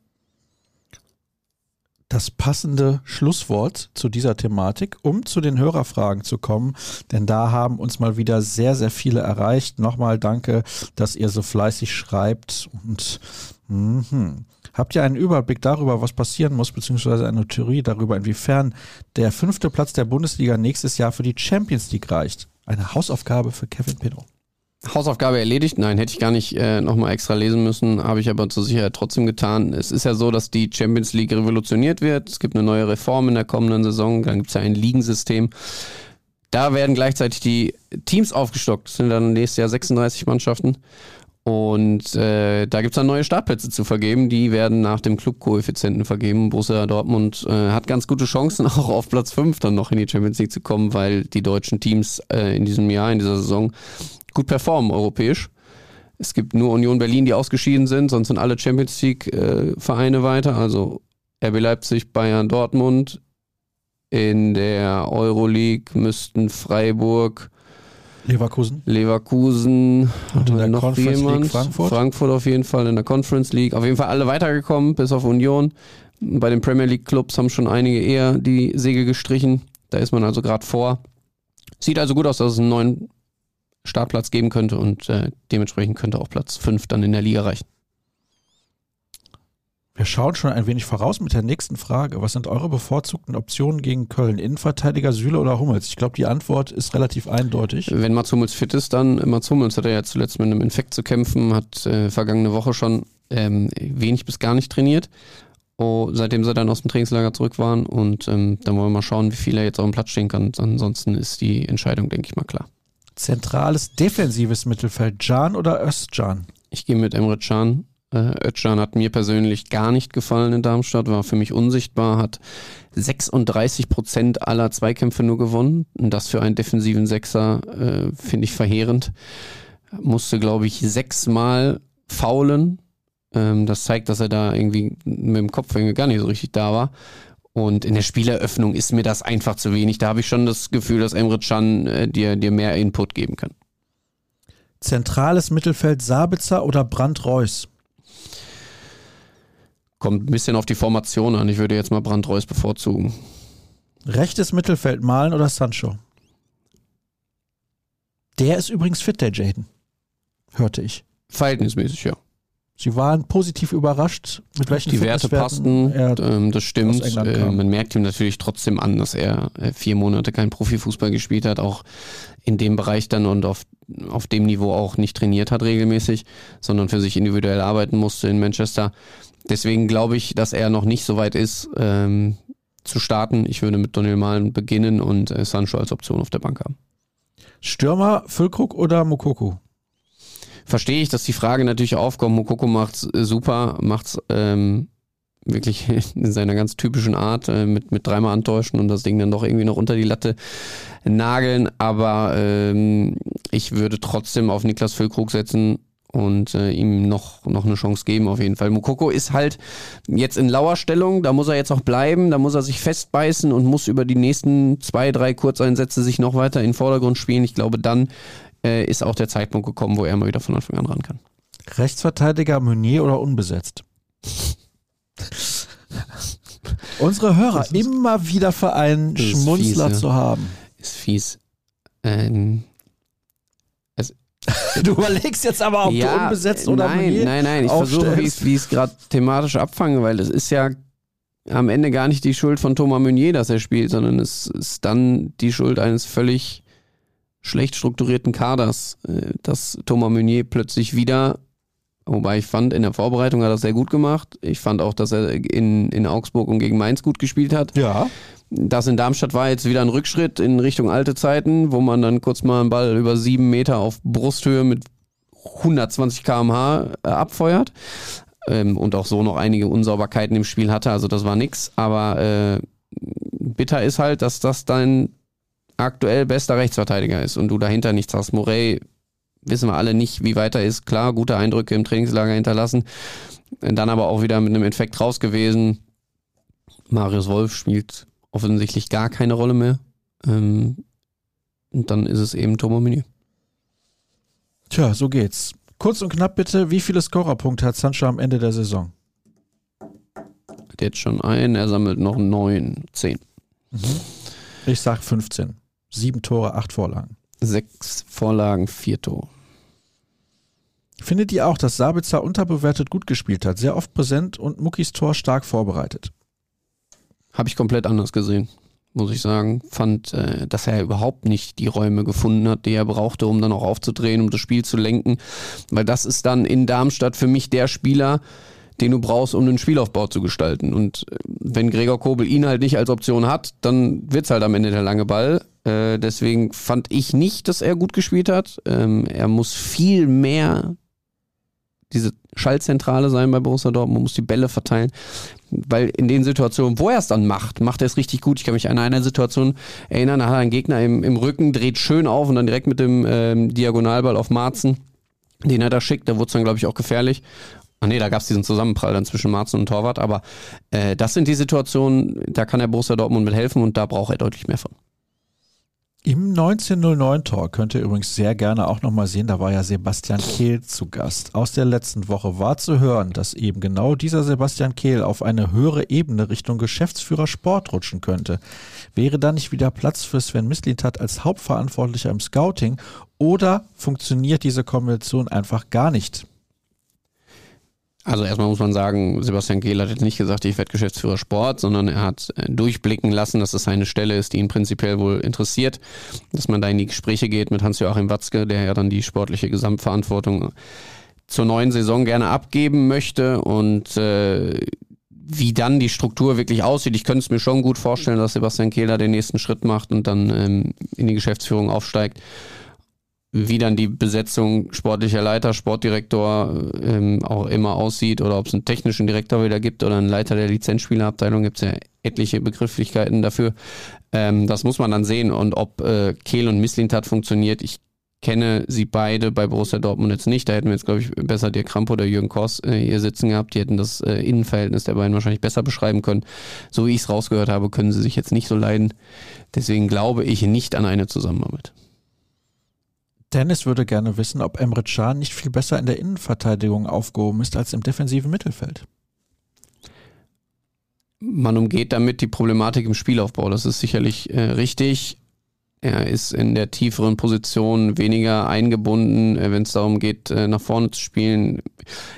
Das passende Schlusswort zu dieser Thematik, um zu den Hörerfragen zu kommen, denn da haben uns mal wieder sehr, sehr viele erreicht. Nochmal danke, dass ihr so fleißig schreibt und Mhm. Habt ihr einen Überblick darüber, was passieren muss, beziehungsweise eine Theorie darüber, inwiefern der fünfte Platz der Bundesliga nächstes Jahr für die Champions League reicht? Eine Hausaufgabe für Kevin Pinot. Hausaufgabe erledigt? Nein, hätte ich gar nicht äh, nochmal extra lesen müssen, habe ich aber zur Sicherheit trotzdem getan. Es ist ja so, dass die Champions League revolutioniert wird. Es gibt eine neue Reform in der kommenden Saison, dann gibt es ja ein Ligensystem. Da werden gleichzeitig die Teams aufgestockt. Es sind dann nächstes Jahr 36 Mannschaften. Und äh, da gibt es dann neue Startplätze zu vergeben. Die werden nach dem Clubkoeffizienten vergeben. Borussia Dortmund äh, hat ganz gute Chancen, auch auf Platz 5 dann noch in die Champions League zu kommen, weil die deutschen Teams äh, in diesem Jahr, in dieser Saison gut performen europäisch. Es gibt nur Union Berlin, die ausgeschieden sind, sonst sind alle Champions League-Vereine äh, weiter. Also RB Leipzig, Bayern, Dortmund. In der Euroleague müssten Freiburg, Leverkusen. Leverkusen. Und in der noch Conference jemand? League Frankfurt? Frankfurt auf jeden Fall in der Conference League. Auf jeden Fall alle weitergekommen, bis auf Union. Bei den Premier League Clubs haben schon einige eher die Segel gestrichen. Da ist man also gerade vor. Sieht also gut aus, dass es einen neuen Startplatz geben könnte und äh, dementsprechend könnte auch Platz 5 dann in der Liga reichen. Wir schauen schon ein wenig voraus mit der nächsten Frage. Was sind eure bevorzugten Optionen gegen Köln? Innenverteidiger Süle oder Hummels? Ich glaube, die Antwort ist relativ eindeutig. Wenn Mats Hummels fit ist, dann Mats Hummels hat er ja zuletzt mit einem Infekt zu kämpfen, hat äh, vergangene Woche schon ähm, wenig bis gar nicht trainiert. Oh, seitdem sie dann aus dem Trainingslager zurück waren und ähm, dann wollen wir mal schauen, wie viel er jetzt auf dem Platz stehen kann. Ansonsten ist die Entscheidung, denke ich mal, klar. Zentrales defensives Mittelfeld, Can oder Özcan? Ich gehe mit Emre Can. Äh, Özcan hat mir persönlich gar nicht gefallen in Darmstadt, war für mich unsichtbar, hat 36 Prozent aller Zweikämpfe nur gewonnen. Und das für einen defensiven Sechser äh, finde ich verheerend. Musste, glaube ich, sechsmal faulen. Ähm, das zeigt, dass er da irgendwie mit dem Kopf gar nicht so richtig da war. Und in der Spieleröffnung ist mir das einfach zu wenig. Da habe ich schon das Gefühl, dass Emre Can äh, dir, dir mehr Input geben kann. Zentrales Mittelfeld, Sabitzer oder Brandt Reus? Kommt ein bisschen auf die Formation an. Ich würde jetzt mal Brand Reus bevorzugen. Rechtes Mittelfeld, Malen oder Sancho? Der ist übrigens fit, der Jaden. Hörte ich. Verhältnismäßig, ja. Sie waren positiv überrascht, mit welchen Die Werte passten, ähm, das stimmt. Äh, man merkt ihm natürlich trotzdem an, dass er äh, vier Monate kein Profifußball gespielt hat, auch in dem Bereich dann und auf, auf dem Niveau auch nicht trainiert hat regelmäßig, sondern für sich individuell arbeiten musste in Manchester. Deswegen glaube ich, dass er noch nicht so weit ist, ähm, zu starten. Ich würde mit Daniel Malen beginnen und äh, Sancho als Option auf der Bank haben. Stürmer, Füllkrug oder Mokoko? Verstehe ich, dass die Frage natürlich aufkommt. Mokoko macht's äh, super, macht's ähm, wirklich in seiner ganz typischen Art äh, mit, mit dreimal antäuschen und das Ding dann doch irgendwie noch unter die Latte nageln. Aber ähm, ich würde trotzdem auf Niklas Füllkrug setzen und äh, ihm noch, noch eine Chance geben auf jeden Fall. Mokoko ist halt jetzt in Lauerstellung, da muss er jetzt auch bleiben, da muss er sich festbeißen und muss über die nächsten zwei, drei Kurzeinsätze sich noch weiter in den Vordergrund spielen. Ich glaube, dann äh, ist auch der Zeitpunkt gekommen, wo er mal wieder von Anfang an ran kann. Rechtsverteidiger, Meunier oder unbesetzt? Unsere Hörer immer wieder für einen Schmunzler fies, ja. zu haben. Ist fies. Ähm, Du überlegst jetzt aber, ob du unbesetzt oder nein, Meunier nein, nein, ich versuche, wie aufstellst. ich wie ich es gerade thematisch abfange, weil es ist ja am Ende gar nicht die Schuld von Thomas Meunier, dass er spielt, sondern es ist dann die Schuld eines völlig schlecht strukturierten Kaders, äh, dass Thomas Meunier plötzlich wieder, wobei ich fand, in der Vorbereitung hat er das sehr gut gemacht. Ich fand auch, dass er in, in Augsburg und gegen Mainz gut gespielt hat. Ja, Das in Darmstadt war jetzt wieder ein Rückschritt in Richtung alte Zeiten, wo man dann kurz mal einen Ball über sieben Meter auf Brusthöhe mit 120 km/h äh, abfeuert ähm, und auch so noch einige Unsauberkeiten im Spiel hatte. Also das war nix. Aber äh, bitter ist halt, dass das dein aktuell bester Rechtsverteidiger ist und du dahinter nichts hast. Morey wissen wir alle nicht, wie weit er ist. Klar, gute Eindrücke im Trainingslager hinterlassen. Dann aber auch wieder mit einem Infekt raus gewesen. Marius Wolf spielt offensichtlich gar keine Rolle mehr. Ähm, und dann ist es eben Thomas Meunier. tja, so geht's. Kurz und knapp bitte, wie viele Scorerpunkte hat Sancho am Ende der Saison? Hat jetzt schon einen, er sammelt noch neun, zehn. Ich sag 15. Sieben Tore, acht Vorlagen. Sechs Vorlagen, vier Tore. Findet ihr auch, dass Sabitzer unterbewertet gut gespielt hat, sehr oft präsent und Muckis Tor stark vorbereitet? Habe ich komplett anders gesehen, muss ich sagen. Fand, äh, dass er überhaupt nicht die Räume gefunden hat, die er brauchte, um dann auch aufzudrehen, um das Spiel zu lenken. Weil das ist dann in Darmstadt für mich der Spieler, den du brauchst, um den Spielaufbau zu gestalten. Und äh, wenn Gregor Kobel ihn halt nicht als Option hat, dann wird's halt am Ende der lange Ball. Äh, deswegen fand ich nicht, dass er gut gespielt hat. Ähm, er muss viel mehr diese Schallzentrale sein bei Borussia Dortmund, muss die Bälle verteilen, weil in den Situationen, wo er es dann macht, macht er es richtig gut. Ich kann mich an eine Situation erinnern, da hat er einen Gegner im, im Rücken, dreht schön auf und dann direkt mit dem ähm, Diagonalball auf Marzen, den er da schickt, da wurde es dann glaube ich auch gefährlich. Ah nee, da gab es diesen Zusammenprall dann zwischen Marzen und Torwart, aber äh, das sind die Situationen, da kann der Borussia Dortmund mit helfen und da braucht er deutlich mehr von. Im 1909-Tor könnt ihr übrigens sehr gerne auch nochmal sehen, da war ja Sebastian Kehl zu Gast. Aus der letzten Woche war zu hören, dass eben genau dieser Sebastian Kehl auf eine höhere Ebene Richtung Geschäftsführer Sport rutschen könnte. Wäre da nicht wieder Platz für Sven Mislintat als Hauptverantwortlicher im Scouting oder funktioniert diese Kombination einfach gar nicht? Also erstmal muss man sagen, Sebastian Gehl hat jetzt nicht gesagt, ich werde Geschäftsführer Sport, sondern er hat äh, durchblicken lassen, dass es eine Stelle ist, die ihn prinzipiell wohl interessiert, dass man da in die Gespräche geht mit Hans-Joachim Watzke, der ja dann die sportliche Gesamtverantwortung zur neuen Saison gerne abgeben möchte und äh, wie dann die Struktur wirklich aussieht. Ich könnte es mir schon gut vorstellen, dass Sebastian Kehler den nächsten Schritt macht und dann ähm, in die Geschäftsführung aufsteigt wie dann die Besetzung sportlicher Leiter, Sportdirektor ähm, auch immer aussieht oder ob es einen technischen Direktor wieder gibt oder einen Leiter der Lizenzspielerabteilung, gibt es ja etliche Begrifflichkeiten dafür. Ähm, das muss man dann sehen und ob äh, Kehl und Misslintat funktioniert. Ich kenne sie beide bei Borussia Dortmund jetzt nicht. Da hätten wir jetzt, glaube ich, besser Dirk Kramp oder Jürgen Kors äh, hier sitzen gehabt. Die hätten das äh, Innenverhältnis der beiden wahrscheinlich besser beschreiben können. So wie ich es rausgehört habe, können sie sich jetzt nicht so leiden. Deswegen glaube ich nicht an eine Zusammenarbeit. Dennis würde gerne wissen, ob Emre Can nicht viel besser in der Innenverteidigung aufgehoben ist als im defensiven Mittelfeld. Man umgeht damit die Problematik im Spielaufbau. Das ist sicherlich äh, richtig. Er ist in der tieferen Position weniger eingebunden, äh, wenn es darum geht, äh, nach vorne zu spielen.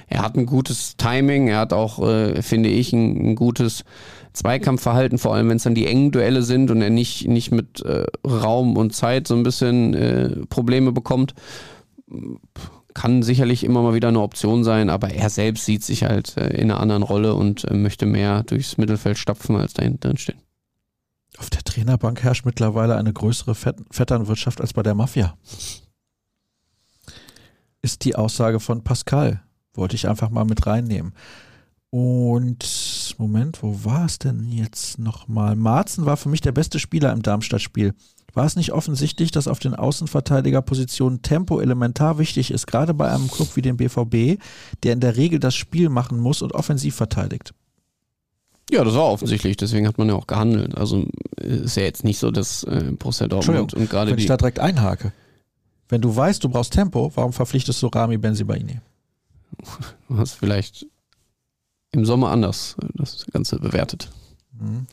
Er hat ein gutes Timing. Er hat auch, äh, finde ich, ein, ein gutes Zweikampfverhalten, vor allem wenn es dann die engen Duelle sind und er nicht, nicht mit äh, Raum und Zeit so ein bisschen äh, Probleme bekommt. Kann sicherlich immer mal wieder eine Option sein, aber er selbst sieht sich halt äh, in einer anderen Rolle und äh, möchte mehr durchs Mittelfeld stapfen, als da hinten drin stehen. Auf der Trainerbank herrscht mittlerweile eine größere Vetternwirtschaft als bei der Mafia. Ist die Aussage von Pascal. Wollte ich einfach mal mit reinnehmen. Und Moment, wo war es denn jetzt nochmal? Marzen war für mich der beste Spieler im Darmstadt-Spiel. War es nicht offensichtlich, dass auf den Außenverteidigerpositionen Tempo elementar wichtig ist, gerade bei einem Club wie dem BVB, der in der Regel das Spiel machen muss und offensiv verteidigt? Ja, das war offensichtlich, deswegen hat man ja auch gehandelt. Also ist ja jetzt nicht so, dass äh, Borussia Dortmund und gerade Wenn ich da direkt einhake. Wenn du weißt, du brauchst Tempo, warum verpflichtest du Rami Benzibaini? Du hast vielleicht im Sommer anders das Ganze bewertet. Mhm.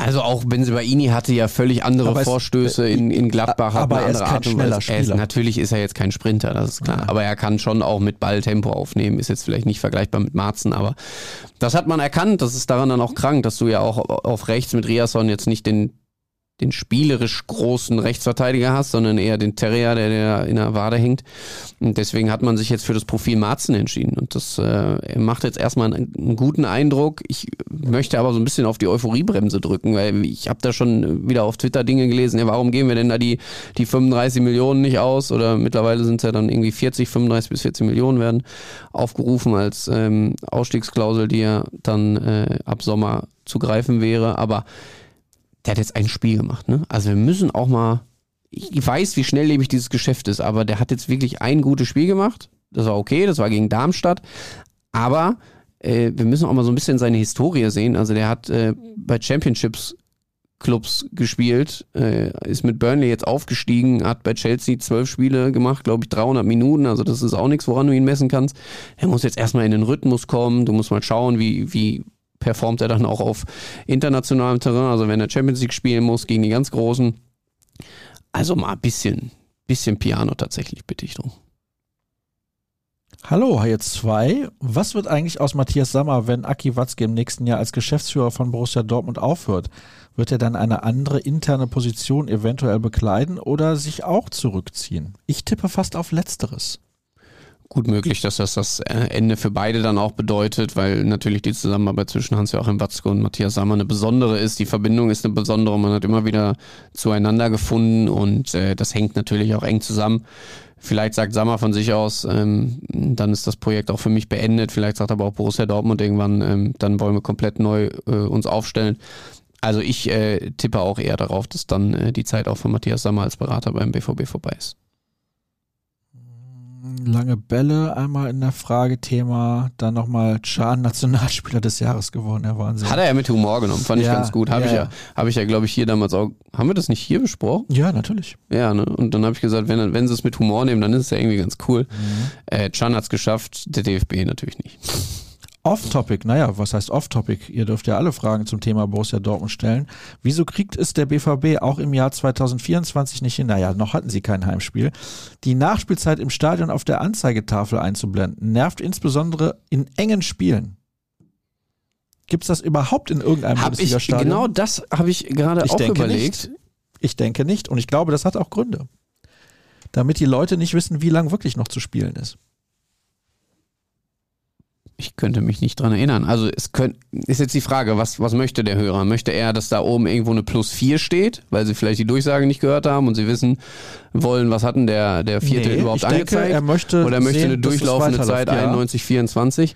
Also auch Benzibaini hatte ja völlig andere aber Vorstöße es, in, in Gladbach. Aber er ist kein schneller Spieler. Ist, natürlich ist er jetzt kein Sprinter, das ist klar. Ja. Aber er kann schon auch mit Ball Tempo aufnehmen. Ist jetzt vielleicht nicht vergleichbar mit Marzen, aber das hat man erkannt. Das ist daran dann auch krank, dass du ja auch auf rechts mit Riasson jetzt nicht den den spielerisch großen Rechtsverteidiger hast, sondern eher den Terrier, der, der in der Wade hängt. Und deswegen hat man sich jetzt für das Profil Marzen entschieden. Und das äh, macht jetzt erstmal einen, einen, guten Eindruck. Ich möchte aber so ein bisschen auf die Euphoriebremse drücken, weil ich habe da schon wieder auf Twitter Dinge gelesen, ja, warum geben wir denn da die, die 35 Millionen nicht aus? Oder mittlerweile sind es ja dann irgendwie 40, 35 bis 40 Millionen werden aufgerufen als ähm, Ausstiegsklausel, die ja dann äh, ab Sommer zu greifen wäre. Aber der hat jetzt ein Spiel gemacht. Ne? Also wir müssen auch mal, ich weiß, wie schnelllebig dieses Geschäft ist, aber der hat jetzt wirklich ein gutes Spiel gemacht. Das war okay, das war gegen Darmstadt. Aber äh, wir müssen auch mal so ein bisschen seine Historie sehen. Also der hat äh, bei Championships Clubs gespielt, äh, ist mit Burnley jetzt aufgestiegen, hat bei Chelsea zwölf Spiele gemacht, glaube ich 300 Minuten, also das ist auch nichts, woran du ihn messen kannst. Er muss jetzt erstmal in den Rhythmus kommen, du musst mal schauen, wie, wie performt er dann auch auf internationalem Terrain, also wenn er Champions League spielen muss gegen die ganz Großen. Also mal ein bisschen, bisschen Piano tatsächlich, bitte ich drum. Hallo, jetzt zwei. Was wird eigentlich aus Matthias Sammer, wenn Aki Watzke im nächsten Jahr als Geschäftsführer von Borussia Dortmund aufhört? Wird er dann eine andere interne Position eventuell bekleiden oder sich auch zurückziehen? Ich tippe fast auf Letzteres gut möglich, dass das das äh, Ende für beide dann auch bedeutet, weil natürlich die Zusammenarbeit zwischen Hans-Joachim Watzke und Matthias Sammer eine besondere ist. Die Verbindung ist eine besondere. Man hat immer wieder zueinander gefunden und äh, das hängt natürlich auch eng zusammen. Vielleicht sagt Sammer von sich aus, ähm, dann ist das Projekt auch für mich beendet. Vielleicht sagt aber auch Borussia Dortmund irgendwann, ähm, dann wollen wir komplett neu äh, uns aufstellen. Also ich äh, tippe auch eher darauf, dass dann äh, die Zeit auch von Matthias Sammer als Berater beim BVB vorbei ist. Lange Bälle einmal in der Fragethema, dann nochmal Chan Nationalspieler des Jahres geworden, der Wahnsinn. Hat er ja mit Humor genommen, fand Ja, ich ganz gut. Habe ich ja. ja, habe ich ja, glaube ich, hier damals auch. Haben wir das nicht hier besprochen? Ja, natürlich. Ja, ne? Und dann habe ich gesagt, wenn, wenn sie es mit Humor nehmen, dann ist es ja irgendwie ganz cool. Mhm. Äh, Chan hat's geschafft, der DFB natürlich nicht. Off-Topic, naja, was heißt Off-Topic? Ihr dürft ja alle Fragen zum Thema Borussia Dortmund stellen. Wieso kriegt es der BVB auch im Jahr 2024 nicht hin? Naja, noch hatten sie kein Heimspiel. Die Nachspielzeit im Stadion auf der Anzeigetafel einzublenden, nervt insbesondere in engen Spielen. Gibt es das überhaupt in irgendeinem Hab Bundesliga-Stadion? genau das habe ich gerade Ich auch denke überlegt. nicht. Ich denke nicht. Und ich glaube, das hat auch Gründe. Damit die Leute nicht wissen, wie lang wirklich noch zu spielen ist. Ich könnte mich nicht dran erinnern. Also es könnt, ist jetzt die Frage, was, was möchte der Hörer? Möchte er, dass da oben irgendwo eine Plus 4 steht, weil sie vielleicht die Durchsage nicht gehört haben und sie wissen wollen, was hat denn der, der Vierte Nee, überhaupt ich denke, angezeigt? er möchte Oder er möchte sehen, eine durchlaufende Zeit ja. 91, 24?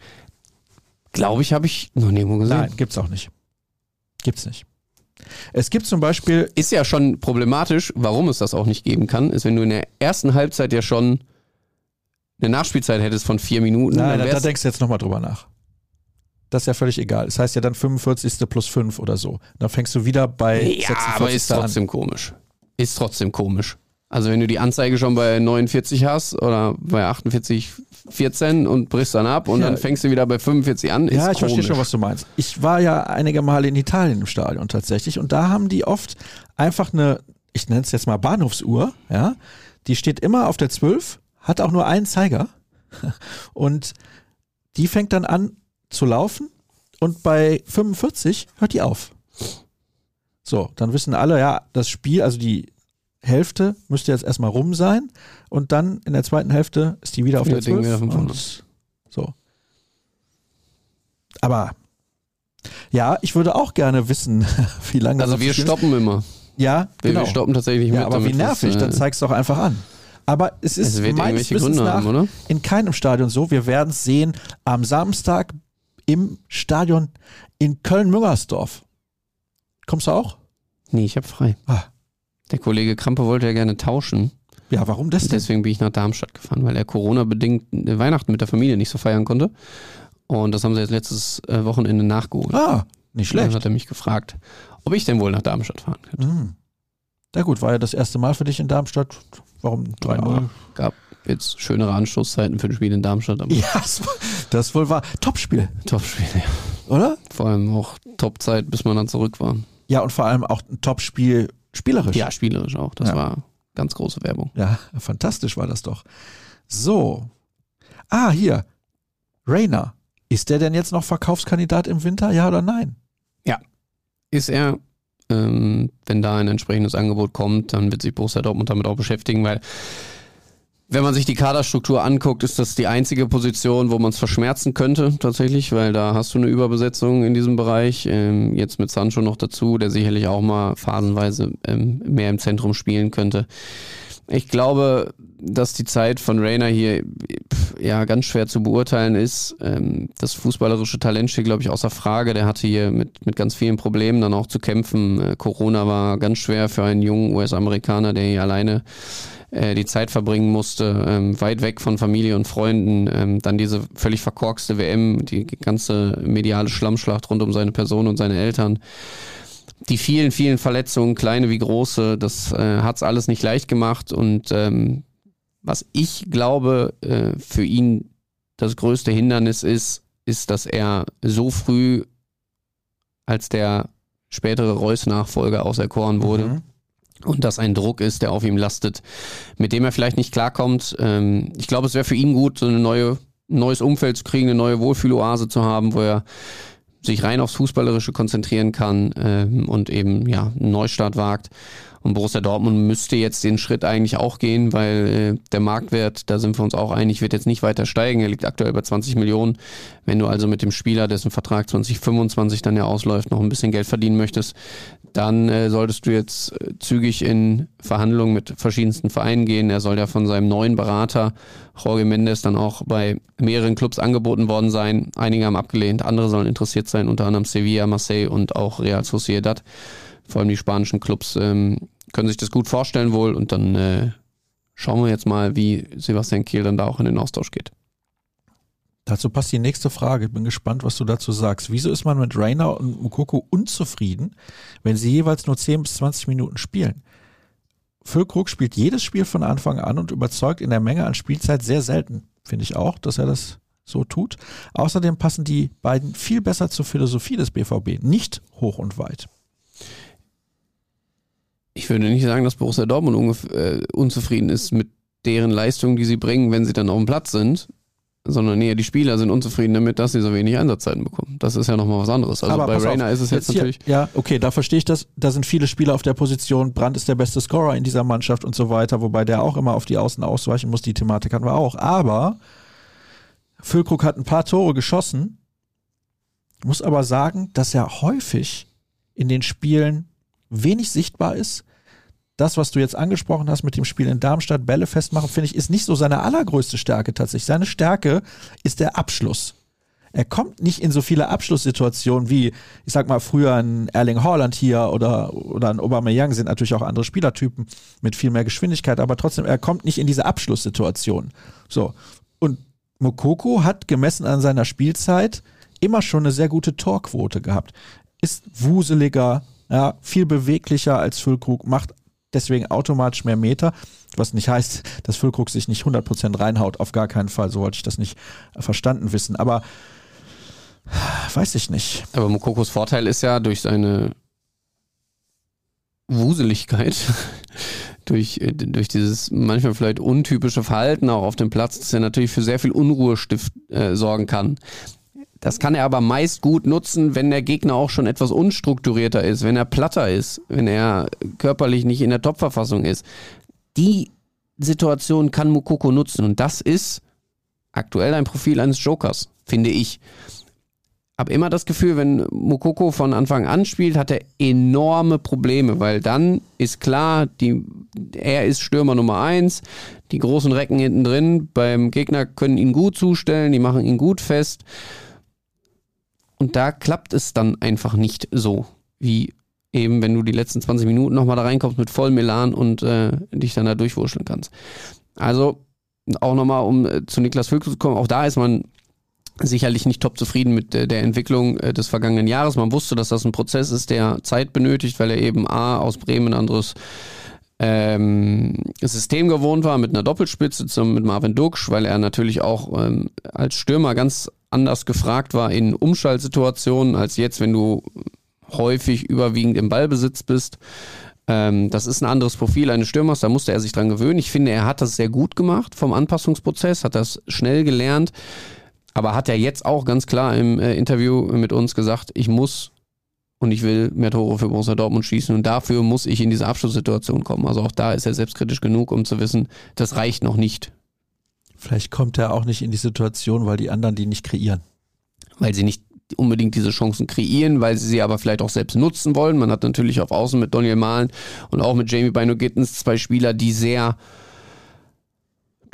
Glaube ich, habe ich noch nirgendwo gesehen. Nein, gibt's auch nicht. Gibt's nicht. Es gibt zum Beispiel, Ist ja schon problematisch, warum es das auch nicht geben kann, ist, wenn du in der ersten Halbzeit ja schon eine Nachspielzeit hättest von vier Minuten. nein, da, da denkst du jetzt nochmal drüber nach. Das ist ja völlig egal. Das heißt ja dann 45. plus 5 oder so. Dann fängst du wieder bei Ja, 46. aber ist an. trotzdem komisch. Ist trotzdem komisch. Also wenn du die Anzeige schon bei 49 hast oder bei 48, 14 und brichst dann ab und Ja. dann fängst du wieder bei 45 an, ist Ja, ich verstehe schon, was du meinst. Ich war ja einige Male in Italien im Stadion tatsächlich und da haben die oft einfach eine, ich nenne es jetzt mal Bahnhofsuhr, ja, die steht immer auf der 12, hat auch nur einen Zeiger und die fängt dann an zu laufen und bei 45 hört die auf. So, dann wissen alle, ja, das Spiel, also die Hälfte müsste jetzt erstmal rum sein und dann in der zweiten Hälfte ist die wieder auf Wieder der Ding 12 wieder von vorne. und so. Aber ja, ich würde auch gerne wissen, wie lange Also das wir stoppen immer. Ja, Wir, genau. wir stoppen tatsächlich mit. ja, aber wie nervig, äh, dann zeig's doch einfach an. Aber es ist Es wird meines Wissens nach haben, oder? in keinem Stadion so. Wir werden es sehen am Samstag im Stadion in Köln-Müngersdorf. Kommst du auch? Nee, ich habe frei. Ah. Der Kollege Krampe wollte ja gerne tauschen. Ja, warum das denn? Deswegen bin ich nach Darmstadt gefahren, weil er Corona-bedingt äh, Weihnachten mit der Familie nicht so feiern konnte. Und das haben sie jetzt letztes äh, Wochenende nachgeholt. Ah, nicht Dann schlecht. hat er mich gefragt, ob ich denn wohl nach Darmstadt fahren könnte. Hm. Na gut, war ja das erste Mal für dich in Darmstadt. Warum 3-0? Ja, gab jetzt schönere Anstoßzeiten für ein Spiel in Darmstadt, Ja, das, wohl war. Topspiel, Topspiel, ja. oder? Vor allem auch Topzeit, bis man dann zurück war. Ja, und vor allem auch ein Topspiel spielerisch. Ja, spielerisch auch. Das Ja. war ganz große Werbung. Ja, fantastisch war das doch. So. Ah, hier. Rainer. Ist der denn jetzt noch Verkaufskandidat im Winter? Ja oder nein? Ist er, ähm, wenn da ein entsprechendes Angebot kommt, dann wird sich Borussia Dortmund damit auch beschäftigen, weil wenn man sich die Kaderstruktur anguckt, ist das die einzige Position, wo man es verschmerzen könnte, tatsächlich, weil da hast du eine Überbesetzung in diesem Bereich. Ähm, jetzt mit Sancho noch dazu, der sicherlich auch mal phasenweise ähm, mehr im Zentrum spielen könnte. Ich glaube, dass die Zeit von Rainer hier ja ganz schwer zu beurteilen ist. Ähm, das fußballerische Talent steht, glaube ich, außer Frage. Der hatte hier mit, mit ganz vielen Problemen dann auch zu kämpfen. Äh, Corona war ganz schwer für einen jungen US-Amerikaner, der hier alleine äh, die Zeit verbringen musste, ähm, weit weg von Familie und Freunden. Ähm, dann diese völlig verkorkste WM, die ganze mediale Schlammschlacht rund um seine Person und seine Eltern die vielen, vielen Verletzungen, kleine wie große, das äh, hat's alles nicht leicht gemacht. Und ähm, was ich glaube, äh, für ihn das größte Hindernis ist, ist, dass er so früh als der spätere Reus-Nachfolger auserkoren wurde Mhm. und das ein Druck ist, der auf ihm lastet, mit dem er vielleicht nicht klarkommt. Ähm, ich glaube, es wäre für ihn gut, so eine neue, ein neues Umfeld zu kriegen, eine neue Wohlfühloase zu haben, wo er sich rein aufs Fußballerische konzentrieren kann ähm, und eben ja einen Neustart wagt. Und Borussia Dortmund müsste jetzt den Schritt eigentlich auch gehen, weil äh, der Marktwert, da sind wir uns auch einig, wird jetzt nicht weiter steigen. Er liegt aktuell bei 20 Millionen. Wenn du also mit dem Spieler, dessen Vertrag 2025 dann ja ausläuft, noch ein bisschen Geld verdienen möchtest, dann äh, solltest du jetzt äh, zügig in Verhandlungen mit verschiedensten Vereinen gehen. Er soll ja von seinem neuen Berater Jorge Mendes dann auch bei mehreren Clubs angeboten worden sein. Einige haben abgelehnt, andere sollen interessiert sein, unter anderem Sevilla, Marseille und auch Real Sociedad. Vor allem die spanischen Clubs ähm, können sich das gut vorstellen wohl und dann äh, schauen wir jetzt mal, wie Sebastian Kehl dann da auch in den Austausch geht. Dazu passt die nächste Frage. Ich bin gespannt, was du dazu sagst. Wieso ist man mit Rainer und Mukoko unzufrieden, wenn sie jeweils nur 10 bis 20 Minuten spielen? Füllkrug spielt jedes Spiel von Anfang an und überzeugt in der Menge an Spielzeit sehr selten. Finde ich auch, dass er das so tut. Außerdem passen die beiden viel besser zur Philosophie des BVB. Nicht hoch und weit. Ich würde nicht sagen, dass Borussia Dortmund äh, unzufrieden ist mit deren Leistung, die sie bringen, wenn sie dann auf dem Platz sind sondern eher die Spieler sind unzufrieden damit, dass sie so wenig Einsatzzeiten bekommen. Das ist ja nochmal was anderes. Also Aber bei Rainer auf, ist es jetzt, jetzt natürlich. ja, okay, da verstehe ich das. Da sind viele Spieler auf der Position. Brandt ist der beste Scorer in dieser Mannschaft und so weiter, wobei der auch immer auf die Außen ausweichen muss. Die Thematik hatten wir auch. Aber Füllkrug hat ein paar Tore geschossen, muss aber sagen, dass er häufig in den Spielen wenig sichtbar ist das, was du jetzt angesprochen hast mit dem Spiel in Darmstadt, Bälle festmachen, finde ich, ist nicht so seine allergrößte Stärke tatsächlich. Seine Stärke ist der Abschluss. Er kommt nicht in so viele Abschlusssituationen wie, ich sag mal, früher ein Erling Haaland hier oder, oder ein Aubameyang sind natürlich auch andere Spielertypen mit viel mehr Geschwindigkeit, aber trotzdem, er kommt nicht in diese Abschlusssituation. So. Und Mokoko hat gemessen an seiner Spielzeit immer schon eine sehr gute Torquote gehabt. Ist wuseliger, ja, viel beweglicher als Füllkrug, macht deswegen automatisch mehr Meter, was nicht heißt, dass Füllkrug sich nicht 100% reinhaut, auf gar keinen Fall, so wollte ich das nicht verstanden wissen, aber weiß ich nicht. Aber Mokokos Vorteil ist ja durch seine Wuseligkeit, durch, durch dieses manchmal vielleicht untypische Verhalten auch auf dem Platz, dass er natürlich für sehr viel Unruhe stift, äh, sorgen kann. Das kann er aber meist gut nutzen, wenn der Gegner auch schon etwas unstrukturierter ist, wenn er platter ist, wenn er körperlich nicht in der Topverfassung ist. Die Situation kann Mukoko nutzen und das ist aktuell ein Profil eines Jokers, finde ich. Hab immer das Gefühl, wenn Mukoko von Anfang an spielt, hat er enorme Probleme, weil dann ist klar, die, er ist Stürmer Nummer eins, die großen Recken hinten drin beim Gegner können ihn gut zustellen, die machen ihn gut fest. Und da klappt es dann einfach nicht so, wie eben, wenn du die letzten 20 Minuten nochmal da reinkommst mit vollem Elan und äh, dich dann da durchwurscheln kannst. Also auch nochmal, um äh, zu Niklas Vögel zu kommen, auch da ist man sicherlich nicht top zufrieden mit äh, der Entwicklung äh, des vergangenen Jahres. Man wusste, dass das ein Prozess ist, der Zeit benötigt, weil er eben A aus Bremen ein anderes ähm, System gewohnt war mit einer Doppelspitze zum, mit Marvin Duksch, weil er natürlich auch ähm, als Stürmer ganz anders gefragt war in Umschaltsituationen als jetzt, wenn du häufig überwiegend im Ballbesitz bist. Ähm, das ist ein anderes Profil eines Stürmers, da musste er sich dran gewöhnen. Ich finde, er hat das sehr gut gemacht vom Anpassungsprozess, hat das schnell gelernt, aber hat er jetzt auch ganz klar im äh, Interview mit uns gesagt, ich muss und ich will mehr Tore für Borussia Dortmund schießen und dafür muss ich in diese Abschlusssituation kommen. Also auch da ist er selbstkritisch genug, um zu wissen, das reicht noch nicht. Vielleicht kommt er auch nicht in die Situation, weil die anderen die nicht kreieren. Weil sie nicht unbedingt diese Chancen kreieren, weil sie sie aber vielleicht auch selbst nutzen wollen. Man hat natürlich auf Außen mit Daniel Mahlen und auch mit Jamie Bino Gittens zwei Spieler, die sehr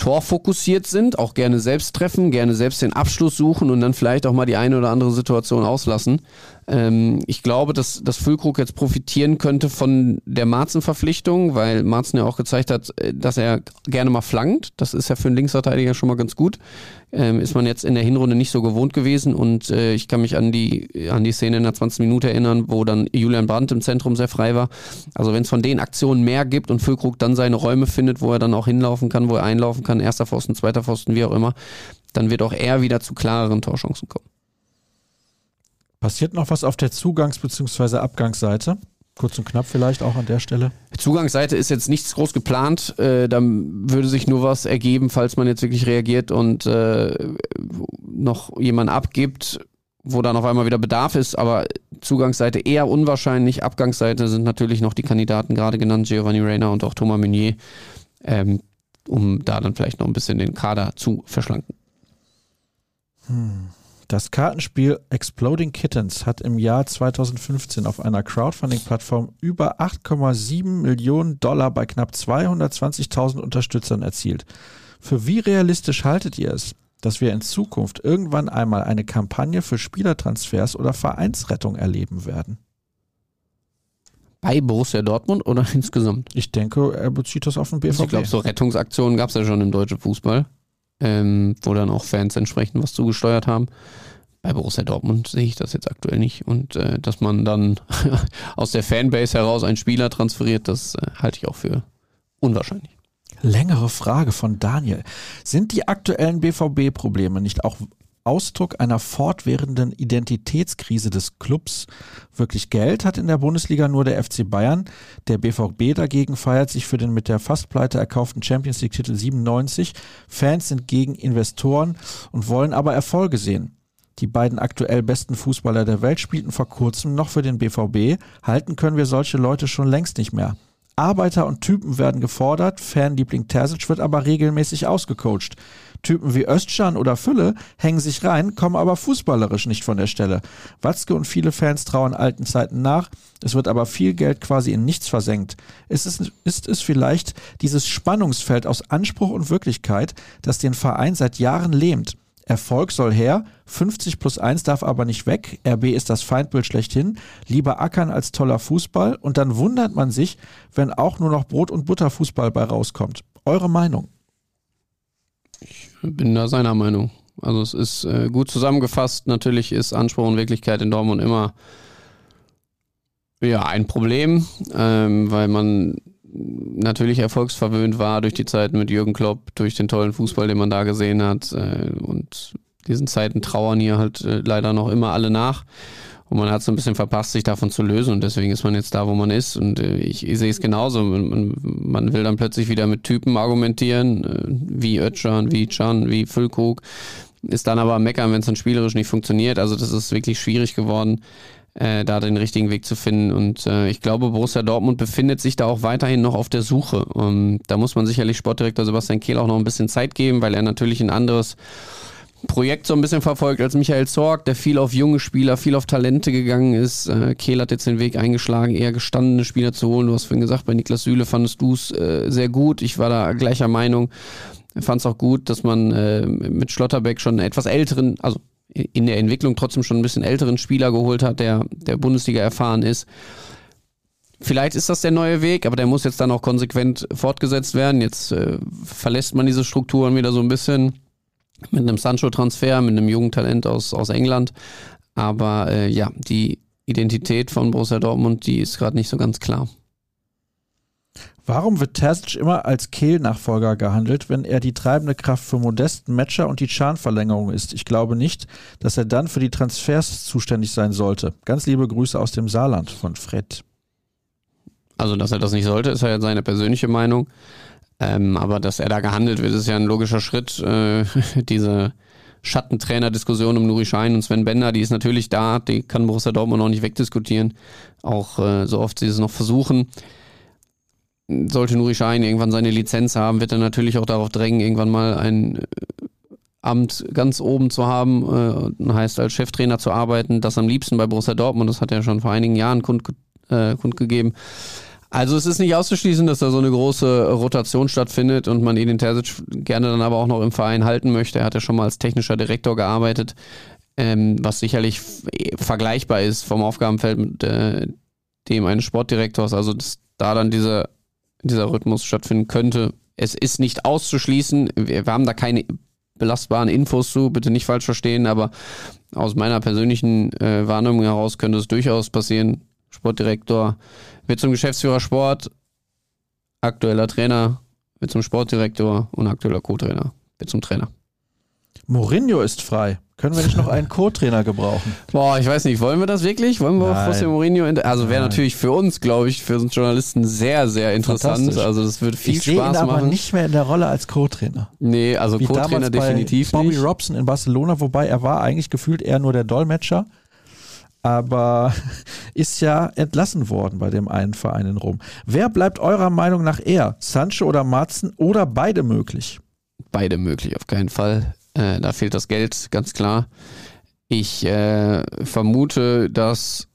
torfokussiert sind, auch gerne selbst treffen, gerne selbst den Abschluss suchen und dann vielleicht auch mal die eine oder andere Situation auslassen. Ähm, ich glaube, dass, dass Füllkrug jetzt profitieren könnte von der Marzen-Verpflichtung, weil Marzen ja auch gezeigt hat, äh, dass er gerne mal flankt. Das ist ja für einen Linksverteidiger schon mal ganz gut. Ähm, ist man jetzt in der Hinrunde nicht so gewohnt gewesen und äh, ich kann mich an die, an die Szene in der 20 Minute erinnern, wo dann Julian Brandt im Zentrum sehr frei war. Also wenn es von den Aktionen mehr gibt und Füllkrug dann seine Räume findet, wo er dann auch hinlaufen kann, wo er einlaufen kann, erster Pfosten, zweiter Pfosten, wie auch immer, dann wird auch er wieder zu klareren Torchancen kommen. Passiert noch was auf der Zugangs- bzw. Abgangsseite? Kurz und knapp vielleicht auch an der Stelle. Zugangsseite ist jetzt nichts groß geplant. Äh, da würde sich nur was ergeben, falls man jetzt wirklich reagiert und äh, noch jemand abgibt, wo dann auf einmal wieder Bedarf ist. Aber Zugangsseite eher unwahrscheinlich. Abgangsseite sind natürlich noch die Kandidaten gerade genannt, Giovanni Reina und auch Thomas Meunier, ähm, um da dann vielleicht noch ein bisschen den Kader zu verschlanken. Hm. Das Kartenspiel Exploding Kittens hat im Jahr 2015 auf einer Crowdfunding-Plattform über 8,7 Millionen Dollar bei knapp 220.000 Unterstützern erzielt. Für wie realistisch haltet ihr es, dass wir in Zukunft irgendwann einmal eine Kampagne für Spielertransfers oder Vereinsrettung erleben werden? Bei Borussia Dortmund oder insgesamt? Ich denke, er bezieht das auf den BVB. Ich glaube, so Rettungsaktionen gab es ja schon im deutschen Fußball, ähm, wo dann auch Fans entsprechend was zugesteuert haben. Bei Borussia Dortmund sehe ich das jetzt aktuell nicht. Und äh, dass man dann aus der Fanbase heraus einen Spieler transferiert, das äh, halte ich auch für unwahrscheinlich. Längere Frage von Daniel. Sind die aktuellen BVB-Probleme nicht auch Ausdruck einer fortwährenden Identitätskrise des Clubs. Wirklich Geld hat in der Bundesliga nur der FC Bayern. Der BVB dagegen feiert sich für den mit der Fastpleite erkauften Champions League Titel 97. Fans sind gegen Investoren und wollen aber Erfolge sehen. Die beiden aktuell besten Fußballer der Welt spielten vor kurzem noch für den BVB. Halten können wir solche Leute schon längst nicht mehr. Arbeiter und Typen werden gefordert, Fanliebling Terzic wird aber regelmäßig ausgecoacht. Typen wie Östschan oder Fülle hängen sich rein, kommen aber fußballerisch nicht von der Stelle. Watzke und viele Fans trauern alten Zeiten nach, es wird aber viel Geld quasi in nichts versenkt. Ist es, ist es vielleicht dieses Spannungsfeld aus Anspruch und Wirklichkeit, das den Verein seit Jahren lähmt? Erfolg soll her, 50 plus 1 darf aber nicht weg, RB ist das Feindbild schlechthin, lieber ackern als toller Fußball und dann wundert man sich, wenn auch nur noch Brot- und Butterfußball bei rauskommt. Eure Meinung? Bin da seiner Meinung. Also es ist äh, gut zusammengefasst. Natürlich ist Anspruch und Wirklichkeit in Dortmund immer ja ein Problem, ähm, weil man natürlich erfolgsverwöhnt war durch die Zeiten mit Jürgen Klopp, durch den tollen Fußball, den man da gesehen hat. Äh, und diesen Zeiten trauern hier halt äh, leider noch immer alle nach. Und man hat so ein bisschen verpasst, sich davon zu lösen. Und deswegen ist man jetzt da, wo man ist. Und äh, ich, ich sehe es genauso. Man, man, will dann plötzlich wieder mit Typen argumentieren, äh, wie Özcan, wie Can, wie Füllkrug. Ist dann aber meckern, wenn es dann spielerisch nicht funktioniert. Also das ist wirklich schwierig geworden äh, da den richtigen Weg zu finden. Und äh, ich glaube, Borussia Dortmund befindet sich da auch weiterhin noch auf der Suche. Und da muss man sicherlich Sportdirektor Sebastian Kehl auch noch ein bisschen Zeit geben, weil er natürlich ein anderes Projekt so ein bisschen verfolgt als Michael Zorg, der viel auf junge Spieler, viel auf Talente gegangen ist. Äh, Kehl hat jetzt den Weg eingeschlagen, eher gestandene Spieler zu holen. Du hast vorhin gesagt, bei Niklas Süle fandest du es äh, sehr gut. Ich war da gleicher Meinung. Fand es auch gut, dass man äh, mit Schlotterbeck schon einen etwas älteren, also in der Entwicklung trotzdem schon ein bisschen älteren Spieler geholt hat, der der Bundesliga erfahren ist. Vielleicht ist das der neue Weg, aber der muss jetzt dann auch konsequent fortgesetzt werden. Jetzt äh, verlässt man diese Strukturen wieder so ein bisschen mit einem Sancho-Transfer, mit einem jungen Talent aus, aus England. Aber äh, ja, die Identität von Borussia Dortmund, die ist gerade nicht so ganz klar. Warum wird Terzic immer als Kehl-Nachfolger gehandelt, wenn er die treibende Kraft für modesten Matcher und die Chan-Verlängerung ist? Ich glaube nicht, dass er dann für die Transfers zuständig sein sollte. Ganz liebe Grüße aus dem Saarland von Fred. Also, dass er das nicht sollte, ist ja seine persönliche Meinung. Ähm, aber dass er da gehandelt wird, ist ja ein logischer Schritt. Äh, diese Schattentrainer-Diskussion um Nuri Schein und Sven Bender, die ist natürlich da, die kann Borussia Dortmund auch nicht wegdiskutieren. Auch äh, so oft sie es noch versuchen sollte Nuri Schein irgendwann seine Lizenz haben, wird er natürlich auch darauf drängen, irgendwann mal ein äh, Amt ganz oben zu haben, äh, heißt als Cheftrainer zu arbeiten, das am liebsten bei Borussia Dortmund, das hat er schon vor einigen Jahren kund, äh, kundgegeben. Also es ist nicht auszuschließen, dass da so eine große Rotation stattfindet und man Edin Terzic gerne dann aber auch noch im Verein halten möchte. Er hat ja schon mal als technischer Direktor gearbeitet, ähm, was sicherlich vergleichbar ist vom Aufgabenfeld mit äh, dem eines Sportdirektors. Also dass da dann diese dieser Rhythmus stattfinden könnte. Es ist nicht auszuschließen. Wir, wir haben da keine belastbaren Infos zu, bitte nicht falsch verstehen, aber aus meiner persönlichen äh, Wahrnehmung heraus könnte es durchaus passieren. Sportdirektor wird zum Geschäftsführer Sport, aktueller Trainer wird zum Sportdirektor und aktueller Co-Trainer wird zum Trainer. Mourinho ist frei. Können wir nicht noch einen Co-Trainer gebrauchen? Boah, ich weiß nicht, wollen wir das wirklich? Wollen wir Nein. José Mourinho? Also wäre natürlich für uns, glaube ich, für uns Journalisten sehr, sehr interessant. Also das wird viel ich Spaß ihn machen. aber nicht mehr in der Rolle als Co-Trainer. Nee, also Co-Trainer definitiv Bobby nicht. Bobby Robson in Barcelona, wobei er war eigentlich gefühlt eher nur der Dolmetscher aber ist ja entlassen worden bei dem einen Verein in Rom. Wer bleibt eurer Meinung nach eher? Sancho oder Marzen oder beide möglich? Beide möglich, auf keinen Fall. Äh, da fehlt das Geld, ganz klar. Ich äh, vermute, dass.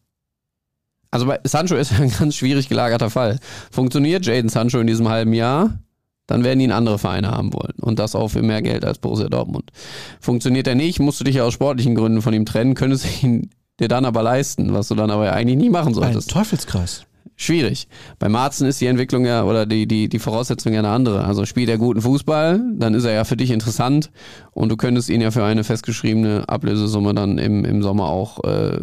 Also bei Sancho ist ein ganz schwierig gelagerter Fall. Funktioniert Jaden Sancho in diesem halben Jahr, dann werden ihn andere Vereine haben wollen. Und das auch für mehr Geld als Borussia Dortmund. Funktioniert er nicht, musst du dich ja aus sportlichen Gründen von ihm trennen, könntest ihn dir dann aber leisten, was du dann aber eigentlich nie machen solltest. Ein Teufelskreis. schwierig. Bei Marzen ist die Entwicklung ja oder die, die, die Voraussetzung ja eine andere. Also spielt er guten Fußball, dann ist er ja für dich interessant und du könntest ihn ja für eine festgeschriebene Ablösesumme dann im, im Sommer auch äh,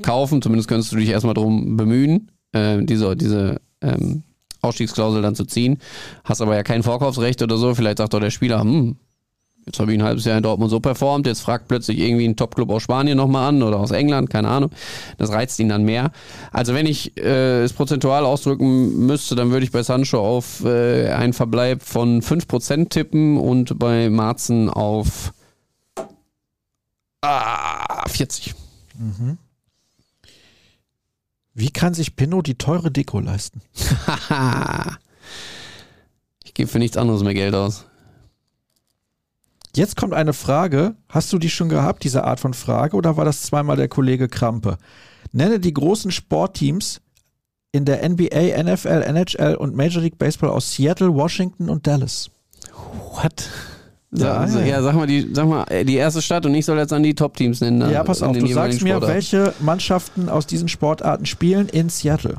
kaufen. Zumindest könntest du dich erstmal drum bemühen, äh, diese, diese ähm, Ausstiegsklausel dann zu ziehen. Hast aber ja kein Vorkaufsrecht oder so. Vielleicht sagt doch der Spieler, hm, Jetzt habe ich ein halbes Jahr in Dortmund so performt, jetzt fragt plötzlich irgendwie ein Topclub aus Spanien nochmal an oder aus England, keine Ahnung. Das reizt ihn dann mehr. Also wenn ich äh, es prozentual ausdrücken müsste, dann würde ich bei Sancho auf äh, einen Verbleib von 5% tippen und bei Marzen auf ah, 40. Mhm. Wie kann sich Pinot die teure Deko leisten? ich gebe für nichts anderes mehr Geld aus. Jetzt kommt eine Frage. Hast du die schon gehabt, diese Art von Frage, oder war das zweimal der Kollege Krampe? Nenne die großen Sportteams in der NBA, NFL, NHL und Major League Baseball aus Seattle, Washington und Dallas. What? Ja, also, ja, ja, sag mal, die, sag mal die erste Stadt und ich soll jetzt an die Top-Teams nennen. Ja, pass auf, du sagst mir, welche Mannschaften aus diesen Sportarten spielen in Seattle.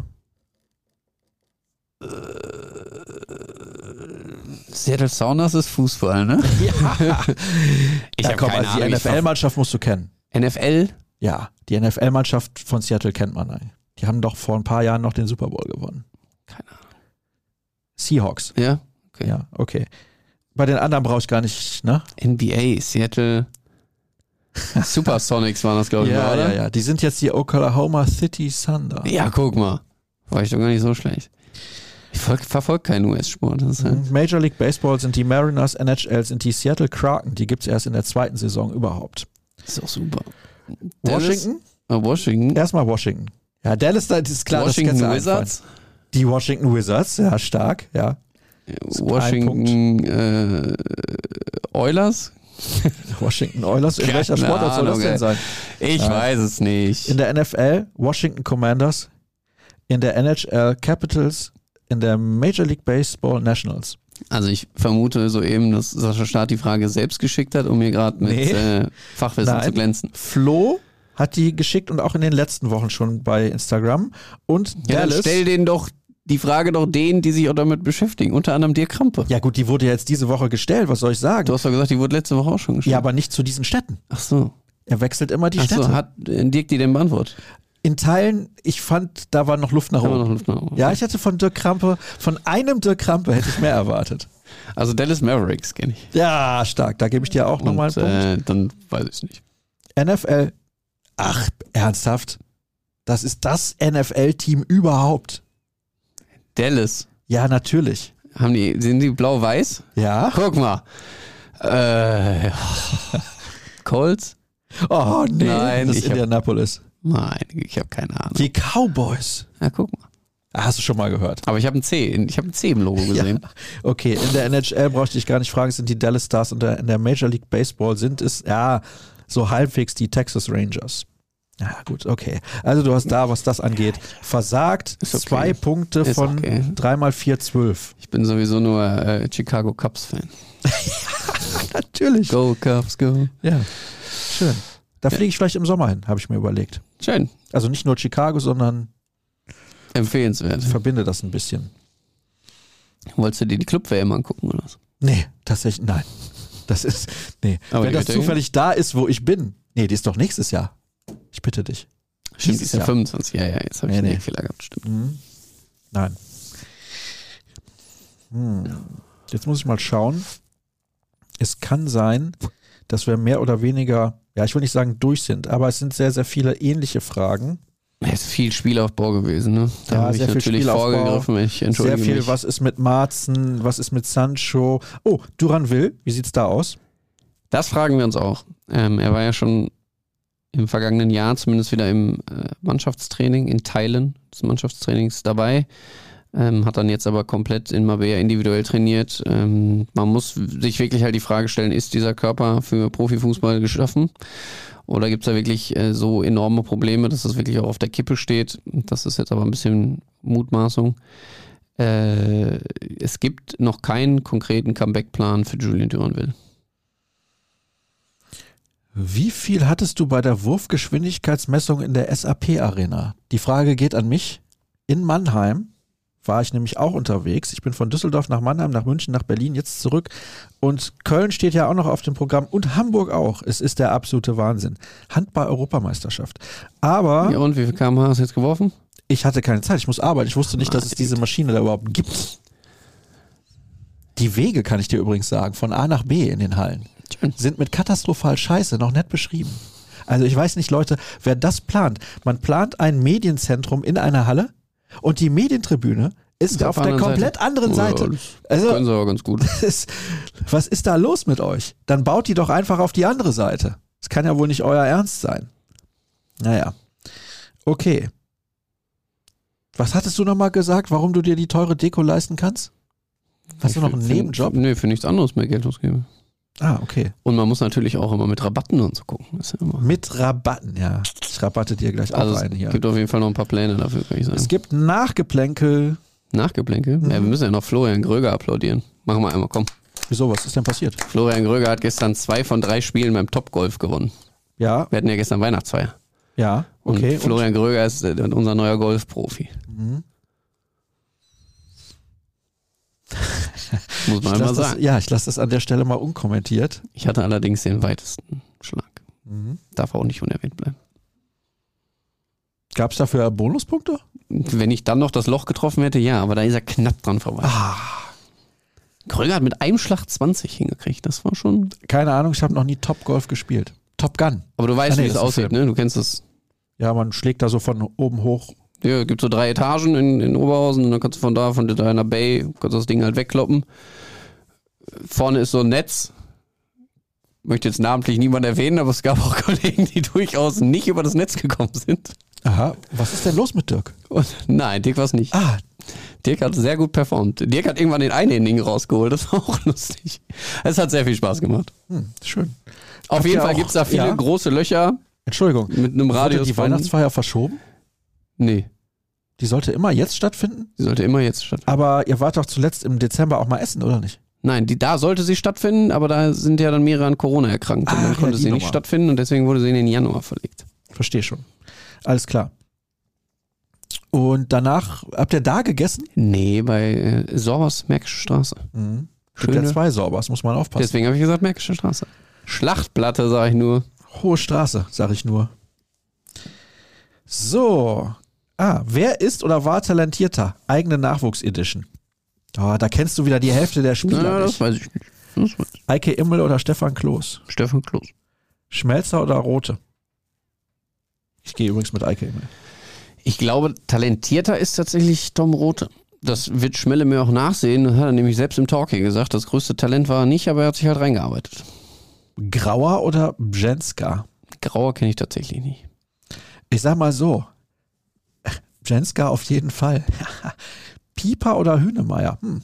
Seattle Sounders ist Fußball, ne? Ja. ich ja, komm, also die NFL-Mannschaft musst du kennen. NFL? Ja, die NFL-Mannschaft von Seattle kennt man. Eigentlich. Die haben doch vor ein paar Jahren noch den Super Bowl gewonnen. Keine Ahnung. Seahawks. Ja, okay. Ja, okay. Bei den anderen brauche ich gar nicht, ne? NBA, Seattle. Supersonics waren das, glaube ich, ja, mal, oder? Ja, ja, die sind jetzt die Oklahoma City Thunder. Ja, guck mal. War ich doch gar nicht so schlecht. Ich verfolge keinen US-Sport. Halt Major League Baseball sind die Mariners, NHL sind die Seattle Kraken. Die gibt es erst in der zweiten Saison überhaupt. Ist auch super. Washington? Oh, Washington. Erstmal Washington. Ja, Dallas, das ist klar. Washington das Wizards? Die Washington Wizards, ja, stark, ja. Washington äh, Oilers? Washington Oilers? In welcher Sportart soll das denn sein? Ich ja. weiß es nicht. In der NFL Washington Commanders, in der NHL Capitals, in der Major League Baseball Nationals. Also ich vermute soeben, dass Sascha Staat die Frage selbst geschickt hat, um mir gerade mit nee. äh, Fachwissen Nein. zu glänzen. Flo hat die geschickt und auch in den letzten Wochen schon bei Instagram. Und ja, Dallas. stell denen doch die Frage doch denen, die sich auch damit beschäftigen. Unter anderem dir Krampe. Ja gut, die wurde jetzt diese Woche gestellt. Was soll ich sagen? Du hast doch gesagt, die wurde letzte Woche auch schon gestellt. Ja, aber nicht zu diesen Städten. Ach so. Er wechselt immer die Ach Städte. So, hat Dirk die denn beantwortet? In Teilen, ich fand, da war noch Luft nach oben. Luft nach oben. Ja, ich hätte von Dirk Krampe, von einem Dirk Krampe hätte ich mehr erwartet. Also Dallas Mavericks kenne ich. Ja, stark. Da gebe ich dir auch nochmal einen Punkt. Äh, dann weiß ich es nicht. NFL. Ach, ernsthaft? Das ist das NFL-Team überhaupt. Dallas. Ja, natürlich. Haben die, sind die blau-weiß? Ja. Guck mal. Äh, Colts? Oh, nee. Nein, das ist Indianapolis. Nein, ich habe keine Ahnung. Die Cowboys. Ja, guck mal. Ah, hast du schon mal gehört. Aber ich habe ein C, ich habe ein C im Logo gesehen. Ja, okay, in der NHL brauchte ich gar nicht fragen, sind die Dallas Stars und in der Major League Baseball sind es ja so halbwegs die Texas Rangers. Ja, gut, okay. Also du hast da, was das angeht, versagt. Okay. Zwei Punkte Ist von okay. 3 mal 4, 12. Ich bin sowieso nur äh, Chicago Cubs-Fan. Natürlich. Go Cubs, go. Ja, schön. Da fliege ich vielleicht im Sommer hin, habe ich mir überlegt. Schön. Also nicht nur Chicago, sondern empfehlenswert. Verbinde das ein bisschen. Wolltest du dir die Club-WM angucken oder was? Nee, tatsächlich, nein. Das ist, nee. Aber Wenn das zufällig da ist, wo ich bin. Nee, die ist doch nächstes Jahr. Ich bitte dich. Stimmt, die ist ja 25. Ja, ja, jetzt habe ich nee, nee. Fehler gehabt, stimmt. Mhm. Nein. Hm. Jetzt muss ich mal schauen. Es kann sein, dass wir mehr oder weniger ja, ich will nicht sagen durch sind, aber es sind sehr, sehr viele ähnliche Fragen. Es ist viel Spielaufbau gewesen, ne? Da ja, habe ich natürlich vorgegriffen. Ich entschuldige sehr viel, mich. was ist mit Marzen, was ist mit Sancho? Oh, Duran Will, wie sieht's da aus? Das fragen wir uns auch. Ähm, er war ja schon im vergangenen Jahr zumindest wieder im äh, Mannschaftstraining, in Teilen des Mannschaftstrainings dabei. Ähm, hat dann jetzt aber komplett in Mabea individuell trainiert. Ähm, man muss sich wirklich halt die Frage stellen, ist dieser Körper für Profifußball geschaffen? Oder gibt es da wirklich äh, so enorme Probleme, dass das wirklich auch auf der Kippe steht? Das ist jetzt aber ein bisschen Mutmaßung. Äh, es gibt noch keinen konkreten Comeback-Plan für Julian Duranville. Wie viel hattest du bei der Wurfgeschwindigkeitsmessung in der SAP-Arena? Die Frage geht an mich. in Mannheim war ich nämlich auch unterwegs. Ich bin von Düsseldorf nach Mannheim, nach München, nach Berlin, jetzt zurück. Und Köln steht ja auch noch auf dem Programm und Hamburg auch. Es ist der absolute Wahnsinn. Handball-Europameisterschaft. Aber Ja, und wie viel kmh hast du jetzt geworfen? ich hatte keine Zeit. Ich muss arbeiten. Ich wusste nicht, dass es Meine diese Maschine da überhaupt gibt. Die Wege, kann ich dir übrigens sagen, von A nach B in den Hallen, sind mit katastrophal Scheiße noch nett beschrieben. Also ich weiß nicht, Leute, wer das plant. Man plant ein Medienzentrum in einer Halle und die Medientribüne ist auf auf der komplett Seite. anderen Ja, Seite. das Also Können sie aber ganz gut. ist, was ist da los mit euch? Dann baut die doch einfach auf die andere Seite. Das kann ja wohl nicht euer Ernst sein. Naja. Okay. Was hattest du nochmal gesagt, warum du dir die teure Deko leisten kannst? Hast du noch einen für- Nebenjob? Nee, für nichts anderes mehr Geld ausgeben. Ah, okay. Und man muss natürlich auch immer mit Rabatten und so gucken. Ja. Mit Rabatten, ja. Ich rabatte dir gleich auch Also einen es hier. gibt auf jeden Fall noch ein paar Pläne dafür, kann ich sagen. Es gibt Nachgeplänkel. Nachgeplänkel? Mhm. Ja, wir müssen ja noch Florian Gröger applaudieren. Machen wir einmal, komm. Wieso, was ist denn passiert? Florian Gröger hat gestern zwei von drei Spielen beim Topgolf gewonnen. Ja, Wir hatten ja gestern Weihnachtsfeier. ja, Und okay. Florian Gröger ist äh, unser neuer Golfprofi. Mhm. Muss man mal lass das, sagen. ja, ich lasse das an der Stelle mal unkommentiert. Ich hatte allerdings den weitesten Schlag. Mhm. Darf auch nicht unerwähnt bleiben. Gab es dafür Bonuspunkte? Wenn ich dann noch das Loch getroffen hätte, ja, aber da ist er knapp dran vorbei. Ah, Kröger hat mit einem Schlag 20 hingekriegt. Das war schon. keine Ahnung, ich habe noch nie Top Golf gespielt. Top Gun. Aber du weißt, Ah, nee, wie es aussieht, ne? Du kennst das. Ja, man schlägt da so von oben hoch. Ja, gibt so drei Etagen in, in Oberhausen und dann kannst du von da, von deiner Bay, kannst du das Ding halt wegkloppen. Vorne ist so ein Netz. Möchte jetzt namentlich niemand erwähnen, aber es gab auch Kollegen, die durchaus nicht über das Netz gekommen sind. Aha, was ist denn los mit Dirk? Und nein, Dirk war es nicht. Ah, Dirk hat sehr gut performt. Dirk hat irgendwann den Einhändigen rausgeholt. Das war auch lustig. Es hat sehr viel Spaß gemacht. hm, schön. Auf Habt jeden Fall gibt es da viele ja? große Löcher Entschuldigung. mit einem Wurde Radius die. Weihnachtsfeier verschoben? Nee, Die sollte immer jetzt stattfinden? die sollte immer jetzt stattfinden. Aber ihr wart doch zuletzt im Dezember auch mal essen, oder nicht? Nein, die, da sollte sie stattfinden, aber da sind ja dann mehrere an Corona erkrankt. Und Ach, dann ja, konnte die sie nicht Nummer. stattfinden und deswegen wurde sie in den Januar verlegt. Verstehe schon. Alles klar. Und danach, habt ihr da gegessen? Nee, bei äh, Sorbers Märkische Straße. Mhm. Gibt ja Schöne. zwei Sorbers, muss man aufpassen. Deswegen habe ich gesagt Märkische Straße. Schlachtplatte, sage ich nur. Hohe Straße, sag ich nur. So. Ah, wer ist oder war talentierter? Eigene Nachwuchs-Edition. Oh, da kennst du wieder die Hälfte der Spieler Na, das weiß ich nicht. Das weiß ich. Eike Immel oder Stefan Kloß? Stefan Kloß. Schmelzer oder Rote? Ich gehe übrigens mit Eike Immel. Ich glaube, talentierter ist tatsächlich Tom Rote. Das wird Schmelle mir auch nachsehen. Das hat er nämlich selbst im Talk hier gesagt. Das größte Talent war er nicht, aber er hat sich halt reingearbeitet. Grauer oder Bjenska? Grauer kenne ich tatsächlich nicht. Ich sag mal so. Bjenska auf jeden Fall. Pieper oder Hünemeyer? Hm,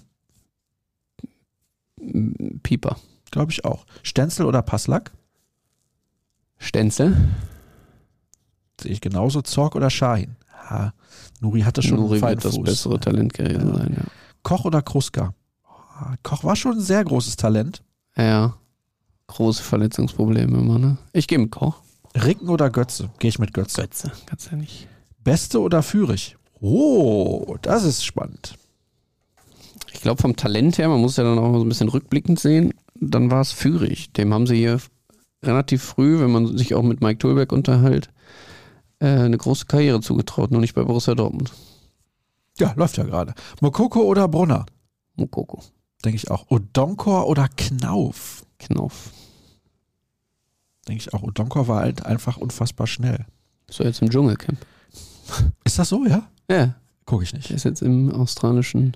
Pieper. glaube ich auch. Stenzel oder Passlack? Stenzel. Sehe ich genauso. Zorg oder Shahin? Ha, Nuri hatte schon Nuri einen wird das Fuß. bessere Talent gewesen sein, Koch oder Kruska? Ah, Koch war schon ein sehr großes Talent. ja. Ja. Große Verletzungsprobleme immer, ne? Ich gehe mit Koch. Ricken oder Götze? Gehe ich mit Götze. Götze, ganz ehrlich. Beste oder Führig? Oh, das ist spannend. Ich glaube, vom Talent her, man muss ja dann auch mal so ein bisschen rückblickend sehen, dann war es Führig. Dem haben sie hier relativ früh, wenn man sich auch mit Mike Tulbeck unterhält, äh, eine große Karriere zugetraut, nur nicht bei Borussia Dortmund. Ja, läuft ja gerade. Mokoko oder Brunner? Mokoko. Denke ich auch. Odonkor oder Knauf? Knauf. Denke ich auch. Odonkor war halt einfach unfassbar schnell. So jetzt im Dschungelcamp. Ist das so, ja? Ja, Gucke ich nicht. der ist jetzt im australischen.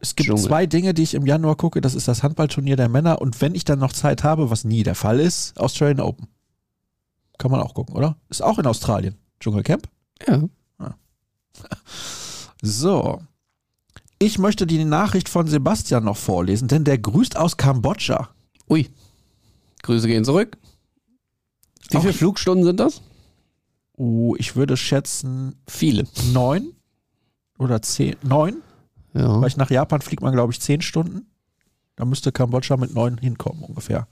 Es gibt Dschungel. zwei Dinge, die ich im Januar gucke. Das ist das Handballturnier der Männer und wenn ich dann noch Zeit habe, was nie der Fall ist, Australian Open. Kann man auch gucken, oder? Ist auch in Australien. Dschungelcamp. Ja. So. Ich möchte die Nachricht von Sebastian noch vorlesen, denn der grüßt aus Kambodscha. Ui. Grüße gehen zurück. Wie viele Flugstunden sind das? Uh, ich würde schätzen Viele. neun oder zehn. Neun? Ja. Weil ich nach Japan fliegt man, glaube ich, zehn Stunden. Da müsste Kambodscha mit neun hinkommen ungefähr.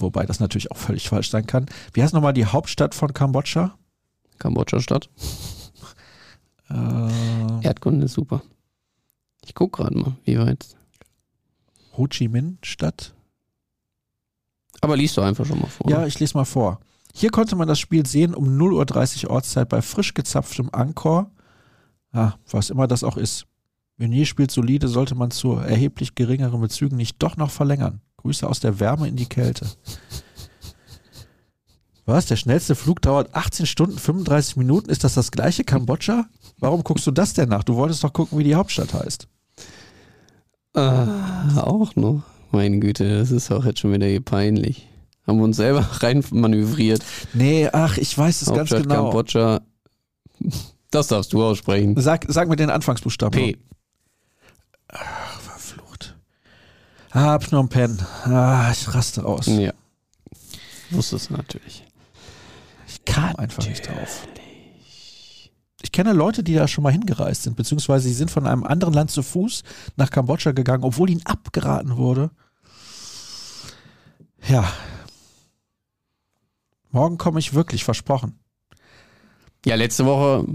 Wobei das natürlich auch völlig falsch sein kann. Wie heißt nochmal die Hauptstadt von Kambodscha? Kambodscha-Stadt. Äh, Erdkunde ist super. Ich guck gerade mal, wie weit. Ho Chi Minh Stadt. Aber liest du einfach schon mal vor. Ja, ich lese mal vor. Hier konnte man das Spiel sehen um 0.30 Uhr Ortszeit bei frisch gezapftem Angkor. Ah, was immer das auch ist. Meunier spielt solide, sollte man zu erheblich geringeren Bezügen nicht doch noch verlängern. Grüße aus der Wärme in die Kälte. Was? Der schnellste Flug dauert 18 Stunden 35 Minuten? Ist das das gleiche Kambodscha? Warum guckst du das denn nach? Du wolltest doch gucken, wie die Hauptstadt heißt. Ah, auch noch. Meine Güte, das ist auch jetzt schon wieder hier peinlich. Haben wir uns selber rein manövriert. Nee, ach, ich weiß es ganz Hauptstadt genau. Kambodscha. Das darfst du aussprechen. Sag, sag mir den Anfangsbuchstaben. P. Verflucht. Ah, Phnom Penh. Ah, ich raste aus. Ja. Wusstest du natürlich. Ich kam einfach nicht drauf. Ich kenne Leute, die da schon mal hingereist sind, beziehungsweise sie sind von einem anderen Land zu Fuß nach Kambodscha gegangen, obwohl ihnen abgeraten wurde. Ja. Morgen komme ich wirklich, versprochen. Ja, letzte Woche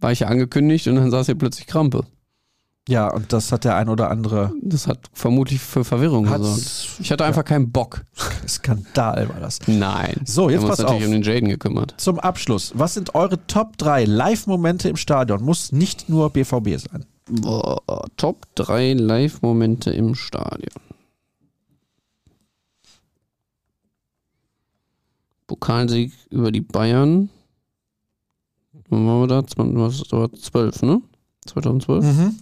war ich ja angekündigt und dann saß hier plötzlich Krampe. Ja, und das hat der ein oder andere Das hat vermutlich für Verwirrung gesorgt. Ich hatte einfach keinen Bock. Skandal war das. Nein. So, jetzt pass natürlich auf. um den Jaden gekümmert. Zum Abschluss, was sind eure Top 3 Live-Momente im Stadion? Muss nicht nur BVB sein. Boah, Top 3 Live-Momente im Stadion. Pokalsieg über die Bayern. Wann waren wir da? Zwan- Was war 12, ne? 2012. Mhm.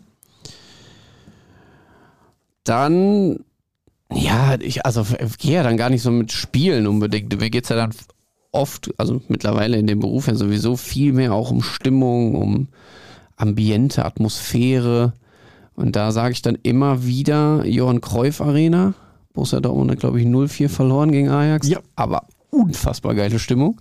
Dann, ja, ich, also ich gehe ja dann gar nicht so mit Spielen unbedingt. Mir geht es ja dann oft, also mittlerweile in dem Beruf ja sowieso viel mehr auch um Stimmung, um Ambiente, Atmosphäre. Und da sage ich dann immer wieder Johann Cruyff Arena. Borussia Dortmund hat, glaube ich, 0-4 verloren gegen Ajax. Ja. Aber unfassbar geile Stimmung.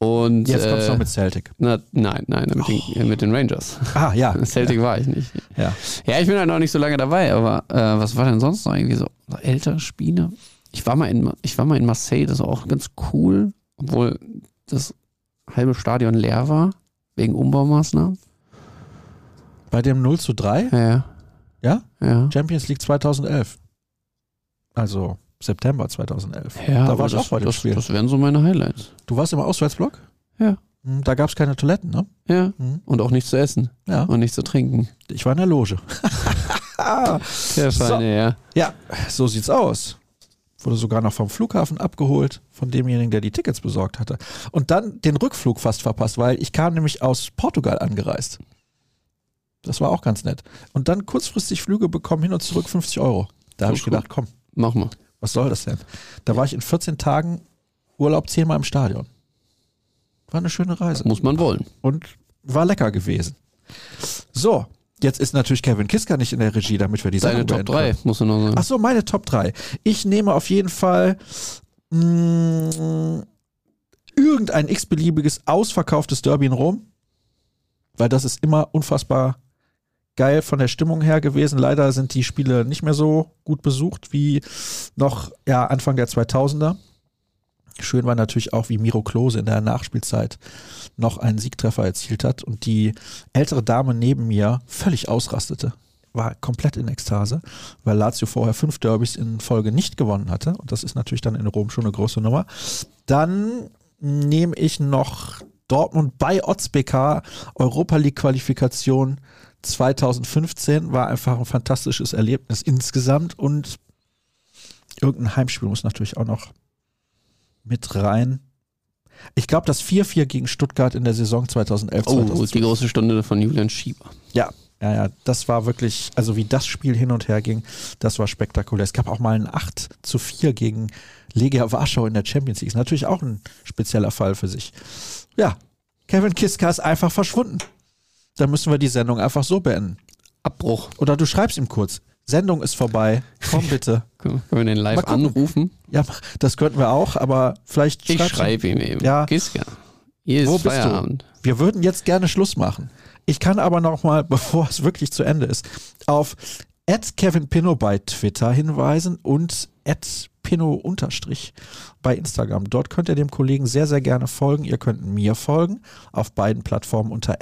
Und Jetzt kommst du äh, noch mit Celtic. na, nein, nein, mit, den, mit den Rangers. Ah, ja. Celtic war ich nicht. ja. Ja, ich bin halt noch nicht so lange dabei, aber äh, was war denn sonst noch irgendwie so, so ältere Spiele? Ich war mal in ich war mal in Marseille, das war auch ganz cool, obwohl das halbe Stadion leer war wegen Umbaumaßnahmen. Bei dem 0 zu 3, Ja, ja? ja. Champions League 2011. Also September 2011. Ja, da war ich das, auch bei dem das, Spiel. das wären so meine Highlights. Du warst im Auswärtsblock? Ja. Hm, Da gab es keine Toiletten, ne? Ja. Mhm. Und auch nichts zu essen Ja. und nichts zu trinken. Ich war in der Loge. Der Scheine, ja. Ja, so sieht's aus. Wurde sogar noch vom Flughafen abgeholt, von demjenigen, der die Tickets besorgt hatte. Und dann den Rückflug fast verpasst, weil ich kam nämlich aus Portugal angereist. Das war auch ganz nett. Und dann kurzfristig Flüge bekommen, hin und zurück 50 Euro. Da habe ich gedacht, komm, Mach mal. Was soll das denn? Da war ich in 14 Tagen Urlaub zehnmal im Stadion. War eine schöne Reise. Muss man wollen. und war lecker gewesen. So, jetzt ist natürlich Kevin Kiska nicht in der Regie, damit wir die Deine Sendung Top beenden 3, können. musst du noch sagen. Ach so, meine Top 3. Ich nehme auf jeden Fall mh, irgendein x-beliebiges ausverkauftes Derby in Rom, weil das ist immer unfassbar geil von der Stimmung her gewesen. Leider sind die Spiele nicht mehr so gut besucht wie noch ja, Anfang der 2000er. Schön war natürlich auch, wie Miro Klose in der Nachspielzeit noch einen Siegtreffer erzielt hat und die ältere Dame neben mir völlig ausrastete. War komplett in Ekstase, weil Lazio vorher fünf Derbys in Folge nicht gewonnen hatte. Und das ist natürlich dann in Rom schon eine große Nummer. Dann nehme ich noch Dortmund bei Otzbk Europa League Qualifikation 2015. War einfach ein fantastisches Erlebnis insgesamt und irgendein Heimspiel muss natürlich auch noch mit rein. Ich glaube, das 4-4 gegen Stuttgart in der Saison 2011. Oh, 2012. die große Stunde von Julian Schieber. Ja, ja, ja, das war wirklich, also wie das Spiel hin und her ging, das war spektakulär. Es gab auch mal ein 8 zu 4 gegen Legia Warschau in der Champions League. Ist natürlich auch ein spezieller Fall für sich. Ja, Kevin Kiska ist einfach verschwunden. Da müssen wir die Sendung einfach so beenden. Abbruch. Oder du schreibst ihm kurz. Sendung ist vorbei. Komm bitte. Können wir den live anrufen? Ja, das könnten wir auch, aber vielleicht Ich schreibe ihm eben. Ja. Giska. Hier ist Wo bist Feierabend. du? Wir würden jetzt gerne Schluss machen. Ich kann aber noch mal, bevor es wirklich zu Ende ist, auf Kevin Pinno bei Twitter hinweisen und Pinot unterstrich bei Instagram. Dort könnt ihr dem Kollegen sehr, sehr gerne folgen. Ihr könnt mir folgen auf beiden Plattformen unter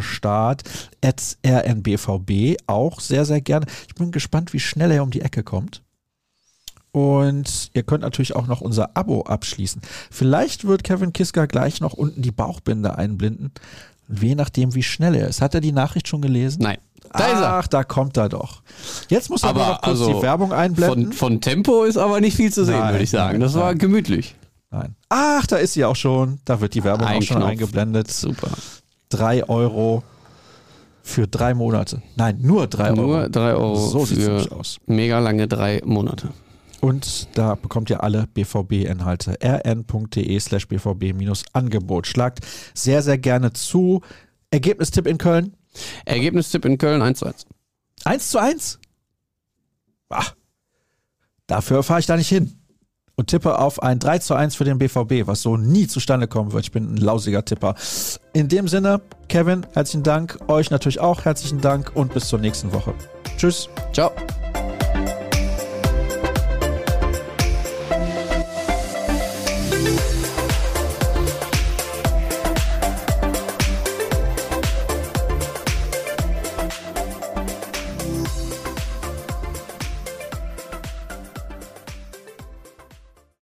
Start, rnbvb auch sehr, sehr gerne. Ich bin gespannt, wie schnell er um die Ecke kommt. Und ihr könnt natürlich auch noch unser Abo abschließen. Vielleicht wird Kevin Kiska gleich noch unten die Bauchbinde einblenden. Je nachdem, wie schnell er ist. Hat er die Nachricht schon gelesen? Nein. Da ist er. Ach, da kommt er doch. Jetzt muss er aber, aber noch kurz also die Werbung einblenden. Von, von, Tempo ist aber nicht viel zu sehen, würde ich sagen. das war nein. gemütlich. Nein. Ach, da ist sie auch schon. Da wird die Werbung Ein auch schon Knopf. eingeblendet. Super. Drei Euro für drei Monate. Nein, nur drei Euro. Nur drei Euro. So sieht es aus. Mega lange drei Monate. Und da bekommt ihr alle BVB-Inhalte. rn.de slash BVB-Angebot. Schlagt sehr, sehr gerne zu. Ergebnistipp in Köln? Ergebnistipp in Köln 1 zu 1. 1 zu 1? Ach, dafür fahre ich da nicht hin. Und tippe auf ein 3 zu 1 für den BVB, was so nie zustande kommen wird. Ich bin ein lausiger Tipper. In dem Sinne, Kevin, herzlichen Dank. Euch natürlich auch herzlichen Dank und bis zur nächsten Woche. Tschüss. Ciao.